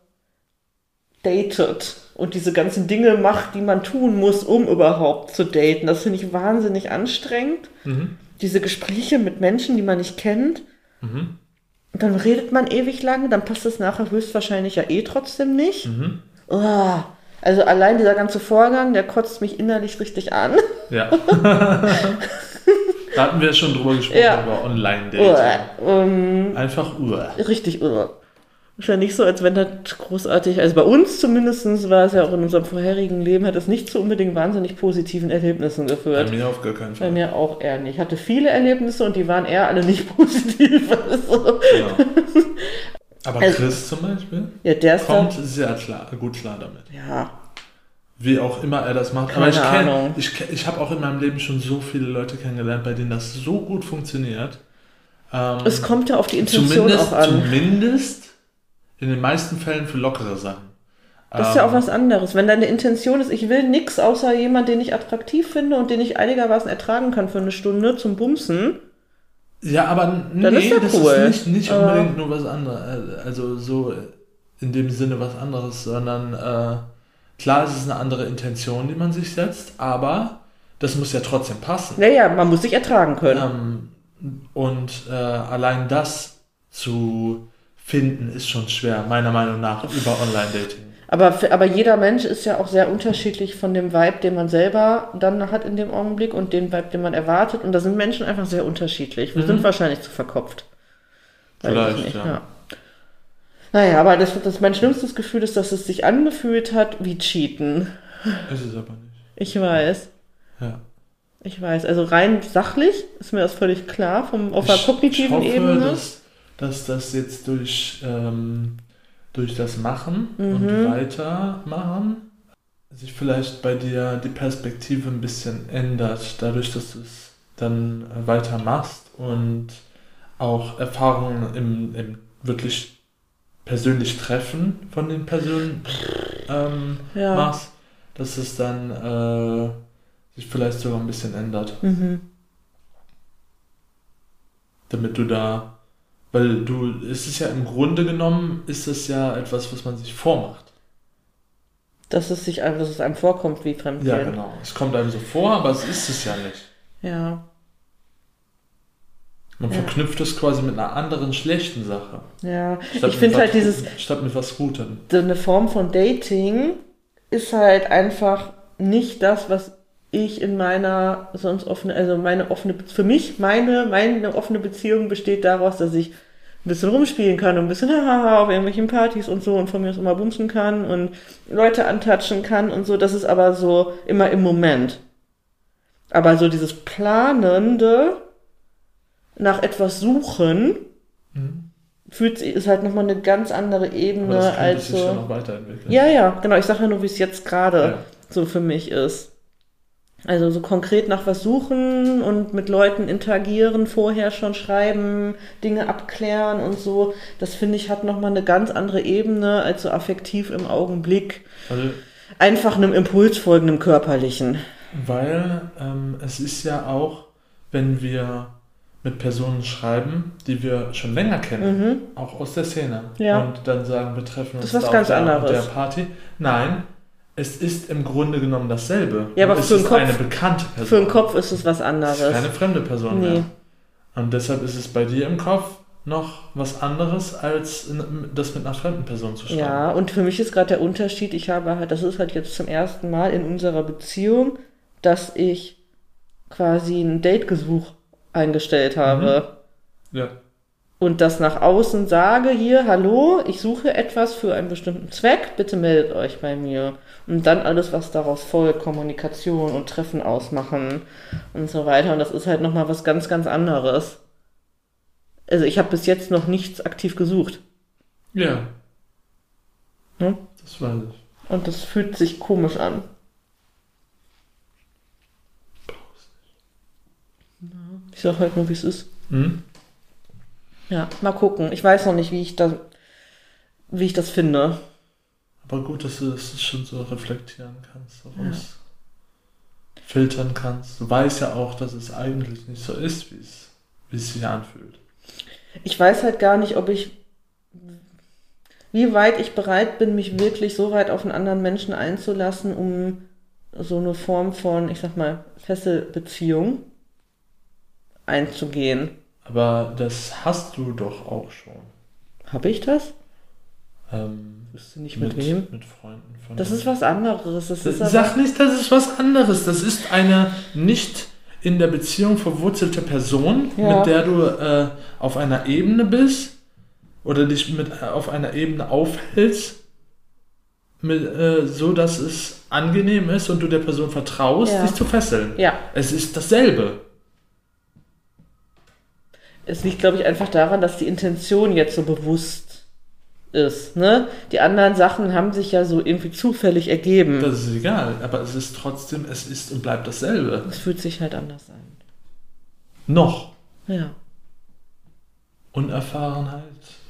datet und diese ganzen Dinge macht, die man tun muss, um überhaupt zu daten. Das finde ich wahnsinnig anstrengend. Mhm. Diese Gespräche mit Menschen, die man nicht kennt. Mhm. Dann redet man ewig lange, dann passt es nachher höchstwahrscheinlich ja eh trotzdem nicht. Mhm. Oh, also allein dieser ganze Vorgang, der kotzt mich innerlich richtig an. Ja. da hatten wir schon drüber gesprochen, ja. über Online-Dating. Um, Einfach Uhr. Richtig Uhr. Ist ja nicht so, als wenn das großartig, also bei uns zumindest war es ja auch in unserem vorherigen Leben, hat es nicht zu unbedingt wahnsinnig positiven Erlebnissen geführt. Bei mir auf gar keinen Fall. Bei mir auch eher nicht. Ich hatte viele Erlebnisse und die waren eher alle nicht positiv. Also. Genau. Aber also, Chris zum Beispiel ja, der ist kommt da, sehr klar, gut klar damit. Ja. Wie auch immer er das macht. Keine Aber ich ich, ich habe auch in meinem Leben schon so viele Leute kennengelernt, bei denen das so gut funktioniert. Ähm, es kommt ja auf die Intention auch an. Zumindest in den meisten Fällen für lockere Sachen. Das ist ja auch ähm, was anderes. Wenn deine Intention ist, ich will nichts außer jemand, den ich attraktiv finde und den ich einigermaßen ertragen kann für eine Stunde zum Bumsen. Ja, aber nee, ist ja das cool. ist nicht, nicht unbedingt nur was anderes. Also so in dem Sinne was anderes, sondern äh, klar ist es eine andere Intention, die man sich setzt, aber das muss ja trotzdem passen. Naja, man muss sich ertragen können. Ähm, und äh, allein das zu finden ist schon schwer, meiner Meinung nach, über Online-Dating. Aber, aber jeder Mensch ist ja auch sehr unterschiedlich von dem Vibe, den man selber dann hat in dem Augenblick und dem Vibe, den man erwartet. Und da sind Menschen einfach sehr unterschiedlich. Wir mhm. sind wahrscheinlich zu verkopft. Vielleicht, ja. ja. Naja, aber das, das mein schlimmstes Gefühl ist, dass es sich angefühlt hat wie Cheaten. Ist es aber nicht. Ich weiß. Ja. Ich weiß. Also rein sachlich ist mir das völlig klar, vom, auf der kognitiven ich hoffe, Ebene. Dass dass das jetzt durch, ähm, durch das Machen mhm. und Weitermachen sich vielleicht bei dir die Perspektive ein bisschen ändert, dadurch, dass du es dann weitermachst und auch Erfahrungen im, im wirklich persönlich Treffen von den Personen ähm, ja. machst, dass es dann äh, sich vielleicht sogar ein bisschen ändert. Mhm. Damit du da weil du, es ist ja im Grunde genommen, ist es ja etwas, was man sich vormacht. Dass es sich dass es einem vorkommt wie Fremdgehen. Ja, genau. Es kommt einem so vor, aber es ist es ja nicht. Ja. Man Ja. verknüpft es quasi mit einer anderen schlechten Sache. Ja, Statt ich finde halt dieses, Statt mit was Gutem. so eine Form von Dating ist halt einfach nicht das, was ich in meiner sonst offene, also meine offene, für mich, meine, meine offene Beziehung besteht daraus, dass ich ein bisschen rumspielen kann und ein bisschen hahaha auf irgendwelchen Partys und so und von mir aus immer bumsen kann und Leute antatschen kann und so. Das ist aber so immer im Moment. Aber so dieses Planende nach etwas suchen, Mhm. fühlt sich, ist halt nochmal eine ganz andere Aber Ebene das könnte als sich ja so. noch weiterentwickeln. Ja, ja, genau. Ich sage ja nur, wie es jetzt gerade Ja. so für mich ist. Also so konkret nach was suchen und mit Leuten interagieren, vorher schon schreiben, Dinge abklären und so. Das finde ich hat nochmal eine ganz andere Ebene als so affektiv im Augenblick. Also, Einfach einem Impuls folgen, einem körperlichen. weil ähm, es ist ja auch, wenn wir mit Personen schreiben, die wir schon länger kennen, Mhm. auch aus der Szene, Ja. und dann sagen, wir treffen uns Das ist was da ganz auf der, anderes. der Party. Nein, es ist im Grunde genommen dasselbe. Ja, aber für den ist Kopf- eine bekannte Person. Für den Kopf ist es was Es ist anderes. keine fremde Person Nee. mehr. Und deshalb ist es bei dir im Kopf noch was anderes, als das mit einer fremden Person zu schreiben. Ja, und für mich ist gerade der Unterschied, ich habe halt, das ist halt jetzt zum ersten Mal in unserer Beziehung, dass ich quasi ein Dategesuch eingestellt habe Ja. und das nach außen sage, hier, hallo, ich suche etwas für einen bestimmten Zweck, bitte meldet euch bei mir. Und dann alles, was daraus folgt, Kommunikation und Treffen ausmachen und so weiter. Und das ist halt nochmal was ganz, ganz anderes. Also ich habe bis jetzt noch nichts aktiv gesucht. Ja. Hm? Das weiß ich. Und das fühlt sich komisch an. Ich sag halt nur, wie es ist. Hm? Ja, mal gucken. Ich weiß noch nicht, wie ich das, wie ich das finde. Aber gut, dass du das schon so reflektieren kannst, daraus filtern kannst. Du weißt ja auch, dass es eigentlich nicht so ist, wie es, wie es sich anfühlt. Ich weiß halt gar nicht, ob ich, wie weit ich bereit bin, mich wirklich so weit auf einen anderen Menschen einzulassen, um so eine Form von, ich sag mal, Fesselbeziehung einzugehen. Aber das hast du doch auch schon. Habe ich das? Ähm, Wüsste nicht mit, wem. Mit Freunden von Das ist was anderes. Das ist aber, Sag nicht, das ist was anderes. Das ist eine nicht in der Beziehung verwurzelte Person, Ja. mit der du äh, auf einer Ebene bist oder dich mit äh, auf einer Ebene aufhältst, mit, äh, so dass es angenehm ist und du der Person vertraust, Ja. dich zu fesseln. ja. Es ist dasselbe. Es liegt, glaube ich, einfach daran, dass die Intention jetzt so bewusst ist. Ne? Die anderen Sachen haben sich ja so irgendwie zufällig ergeben. Das ist egal, aber es ist trotzdem, es ist und bleibt dasselbe. Es fühlt sich halt anders an. Noch. Ja, Unerfahrenheit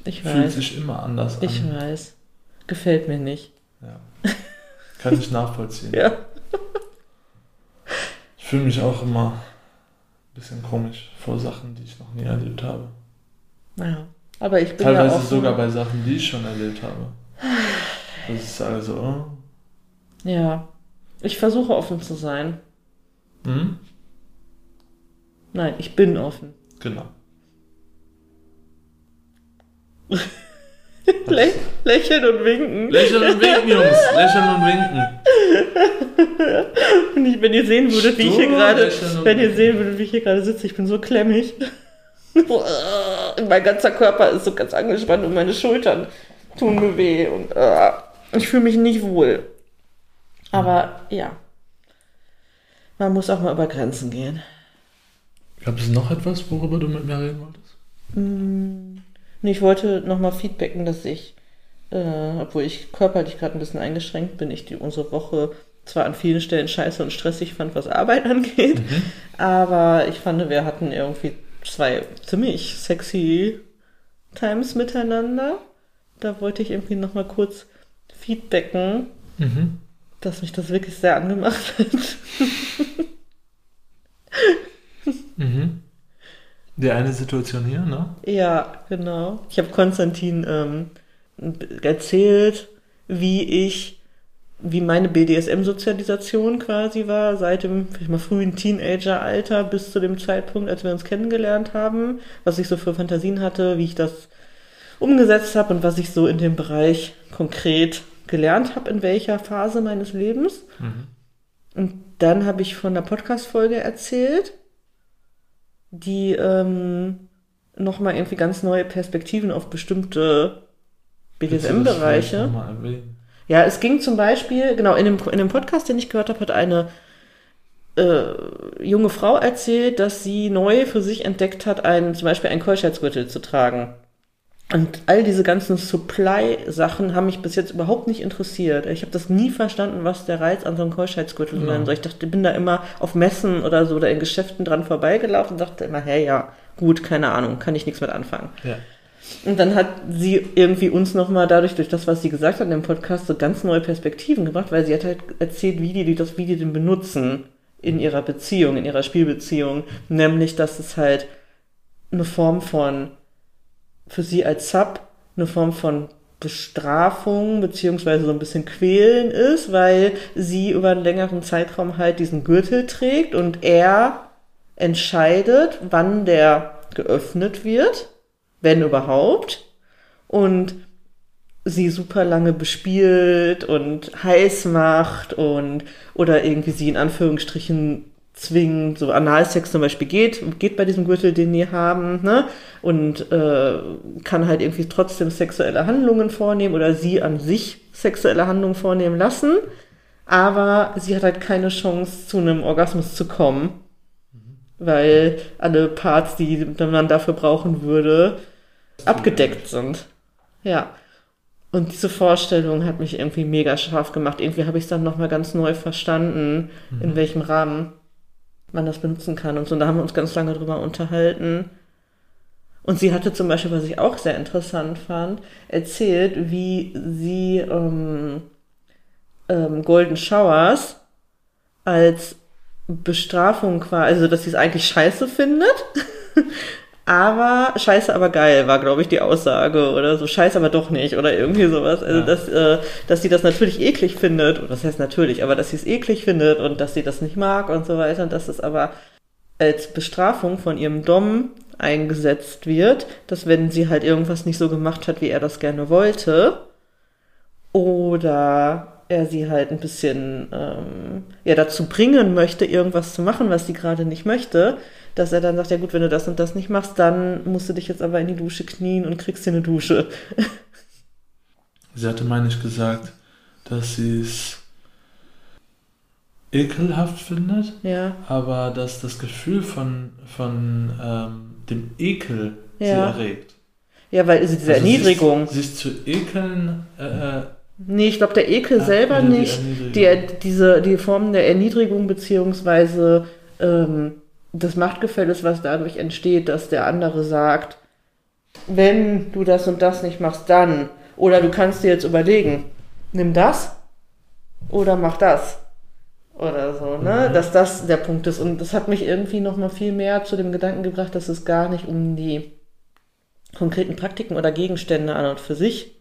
ich fühlt weiß. sich immer anders Ich an. weiß. Gefällt mir nicht. Ja. Kann ich nachvollziehen. Ja. Ich fühle mich auch immer bisschen komisch vor Sachen, die ich noch nie erlebt habe. Naja. Aber ich bin Teilweise ja sogar bei Sachen, die ich schon erlebt habe. Das ist also, oh, Ja. Ich versuche offen zu sein. hm? Nein, ich bin offen. genau. Lä lächeln und winken. Lächeln und winken, Jungs. Lächeln und winken. Und ich, wenn ihr sehen würdet, wie ich hier gerade, wenn ihr sehen würdet, wie ich hier gerade sitze, ich bin so klemmig. mein ganzer Körper ist so ganz angespannt und meine Schultern tun mir weh und äh, ich fühle mich nicht wohl. Aber ja, man muss auch mal über Grenzen gehen. Gab es noch etwas, worüber du mit mir reden wolltest? Mm, nee, ich wollte nochmal feedbacken, dass ich, äh, obwohl ich körperlich gerade ein bisschen eingeschränkt bin, ich die unsere Woche zwar an vielen Stellen scheiße und stressig fand, was Arbeit angeht, aber ich fand, wir hatten irgendwie zwei ziemlich sexy Times miteinander. Da wollte ich irgendwie nochmal kurz feedbacken, Mhm. dass mich das wirklich sehr angemacht hat. Mhm. Die eine Situation hier, ne? Ja, genau. Ich habe Konstantin ähm, erzählt, wie ich wie meine BDSM-Sozialisation quasi war, seit dem ich mal, frühen Teenager-Alter bis zu dem Zeitpunkt, als wir uns kennengelernt haben, was ich so für Fantasien hatte, wie ich das umgesetzt habe und was ich so in dem Bereich konkret gelernt habe, in welcher Phase meines Lebens. Mhm. Und dann habe ich von einer Podcast-Folge erzählt, die ähm, nochmal irgendwie ganz neue Perspektiven auf bestimmte BDSM-Bereiche. Ja, es ging zum Beispiel, genau, in dem, in dem Podcast, den ich gehört habe, hat eine äh, junge Frau erzählt, dass sie neu für sich entdeckt hat, einen, zum Beispiel einen Keuschheitsgürtel zu tragen. Und all diese ganzen Supply-Sachen haben mich bis jetzt überhaupt nicht interessiert. Ich habe das nie verstanden, was der Reiz an so einem Keuschheitsgürtel ja. sein soll. Ich dachte, ich bin da immer auf Messen oder so oder in Geschäften dran vorbeigelaufen und dachte immer, hey, ja, gut, keine Ahnung, kann ich nichts mit anfangen. Ja. Und dann hat sie irgendwie uns nochmal dadurch, durch das, was sie gesagt hat in dem Podcast, so ganz neue Perspektiven gebracht, weil sie hat halt erzählt, wie die, die das, wie die den benutzen in ihrer Beziehung, in ihrer Spielbeziehung. Nämlich, dass es halt eine Form von, für sie als Sub, eine Form von Bestrafung beziehungsweise so ein bisschen quälen ist, weil sie über einen längeren Zeitraum halt diesen Gürtel trägt und er entscheidet, wann der geöffnet wird wenn überhaupt. Und sie super lange bespielt und heiß macht und oder irgendwie sie in Anführungsstrichen zwingen, so Analsex zum Beispiel geht, geht bei diesem Gürtel, den die haben, ne? Und äh, kann halt irgendwie trotzdem sexuelle Handlungen vornehmen oder sie an sich sexuelle Handlungen vornehmen lassen. Aber sie hat halt keine Chance, zu einem Orgasmus zu kommen. Weil alle Parts, die man dafür brauchen würde, abgedeckt sind. Ja. Und diese Vorstellung hat mich irgendwie mega scharf gemacht. Irgendwie habe ich es dann nochmal ganz neu verstanden, mhm. in welchem Rahmen man das benutzen kann. Und so, und da haben wir uns ganz lange drüber unterhalten. Und sie hatte zum Beispiel, was ich auch sehr interessant fand, erzählt, wie sie ähm, ähm, Golden Showers als Bestrafung quasi, also dass sie es eigentlich scheiße findet, aber scheiße, aber geil war, glaube ich, die Aussage oder so scheiße, aber doch nicht oder irgendwie sowas. Also ja. dass, äh, dass sie das natürlich eklig findet, oder das heißt natürlich, aber dass sie es eklig findet und dass sie das nicht mag und so weiter und dass es aber als Bestrafung von ihrem Dom eingesetzt wird, dass wenn sie halt irgendwas nicht so gemacht hat, wie er das gerne wollte, oder er sie halt ein bisschen ähm, ja dazu bringen möchte, irgendwas zu machen, was sie gerade nicht möchte, dass er dann sagt, ja gut, wenn du das und das nicht machst, dann musst du dich jetzt aber in die Dusche knien und kriegst dir eine Dusche. Sie hatte, meine ich, gesagt, dass sie es ekelhaft findet, ja. aber dass das Gefühl von, von ähm, dem Ekel ja. sie erregt. Ja, weil diese also Erniedrigung. Sich, sich zu ekeln. Äh, nee, ich glaube, der Ekel ah, selber nicht. Die, die, diese, die Form der Erniedrigung beziehungsweise ähm, das Machtgefälle ist, was dadurch entsteht, dass der andere sagt, wenn du das und das nicht machst, dann. Oder du kannst dir jetzt überlegen, nimm das oder mach das. Oder so, ne? Mhm. Dass das der Punkt ist. Und das hat mich irgendwie nochmal viel mehr zu dem Gedanken gebracht, dass es gar nicht um die konkreten Praktiken oder Gegenstände an und für sich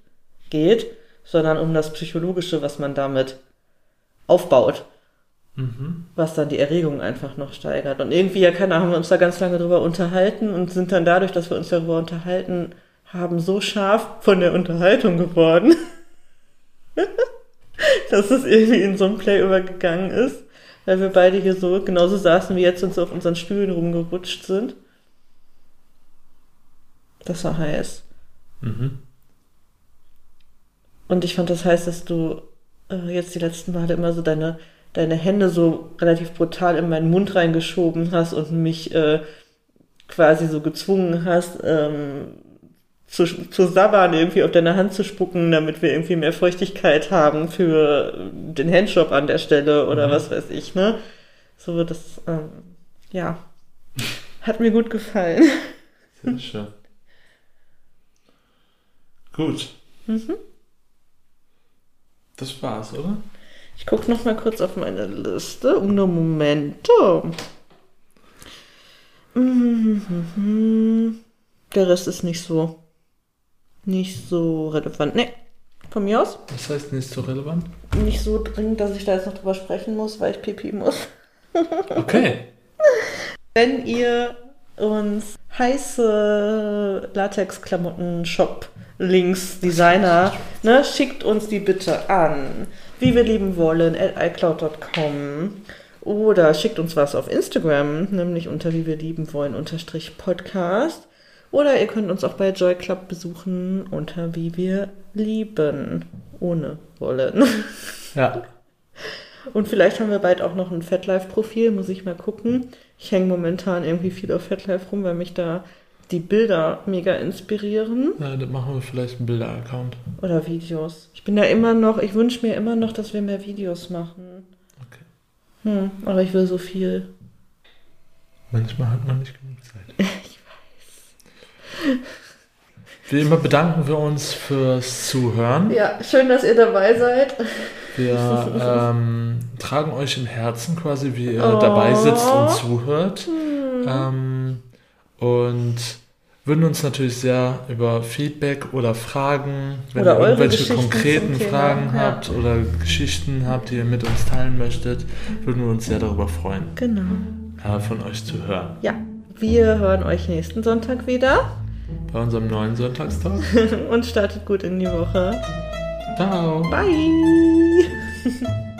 geht, sondern um das Psychologische, was man damit aufbaut. Mhm. Was dann die Erregung einfach noch steigert. Und irgendwie, ja, keine Ahnung, haben wir uns da ganz lange drüber unterhalten und sind dann dadurch, dass wir uns darüber unterhalten haben, so scharf von der Unterhaltung geworden, dass es irgendwie in so ein Play übergegangen ist, weil wir beide hier so genauso saßen wie jetzt und so auf unseren Stühlen rumgerutscht sind. Das war heiß. Mhm. Und ich fand das heiß, dass du äh, jetzt die letzten Male immer so deine deine Hände so relativ brutal in meinen Mund reingeschoben hast und mich äh, quasi so gezwungen hast, ähm, zu, zu sabbern, irgendwie auf deine Hand zu spucken, damit wir irgendwie mehr Feuchtigkeit haben für den Handshop an der Stelle oder mhm. was weiß ich, ne? So wird das, ähm, ja, hat mir gut gefallen. Sehr schön. Gut. Mhm. Das war's, oder? Ich gucke noch mal kurz auf meine Liste. Uno momento. Der Rest ist nicht so nicht so relevant. Ne, Von mir aus. Das heißt nicht so relevant? Nicht so dringend, dass ich da jetzt noch drüber sprechen muss, weil ich pipi muss. Okay. Wenn ihr uns heiße Latex-Klamotten-Shop Links, Designer, ne, schickt uns die bitte an, wie wir lieben wollen, at iCloud.com oder schickt uns was auf Instagram, nämlich unter wie wir lieben wollen, unterstrich Podcast. Oder ihr könnt uns auch bei Joy Club besuchen unter wie wir lieben, ohne wollen. Ja. Und vielleicht haben wir bald auch noch ein FetLife-Profil, muss ich mal gucken. Ich hänge momentan irgendwie viel auf FetLife rum, weil mich da die Bilder mega inspirieren. ja dann machen wir vielleicht einen Bilder-Account. Oder Videos. Ich bin da immer noch, ich wünsche mir immer noch, dass wir mehr Videos machen. Okay. Hm, aber ich will so viel. Manchmal hat man nicht genug Zeit. ich weiß. Wie immer bedanken wir uns fürs Zuhören. Ja, schön, dass ihr dabei seid. Wir ähm, tragen euch im Herzen quasi, wie ihr Oh. dabei sitzt und zuhört. Ähm, und würden uns natürlich sehr über Feedback oder Fragen, wenn Oder ihr irgendwelche konkreten zum Thema, Fragen ja. habt oder Geschichten habt, die ihr mit uns teilen möchtet, würden wir uns sehr darüber freuen, Genau. äh, von euch zu hören. Ja, wir hören euch nächsten Sonntag wieder Bei unserem neuen Sonntagstag. und startet gut in die Woche. Ciao. Bye.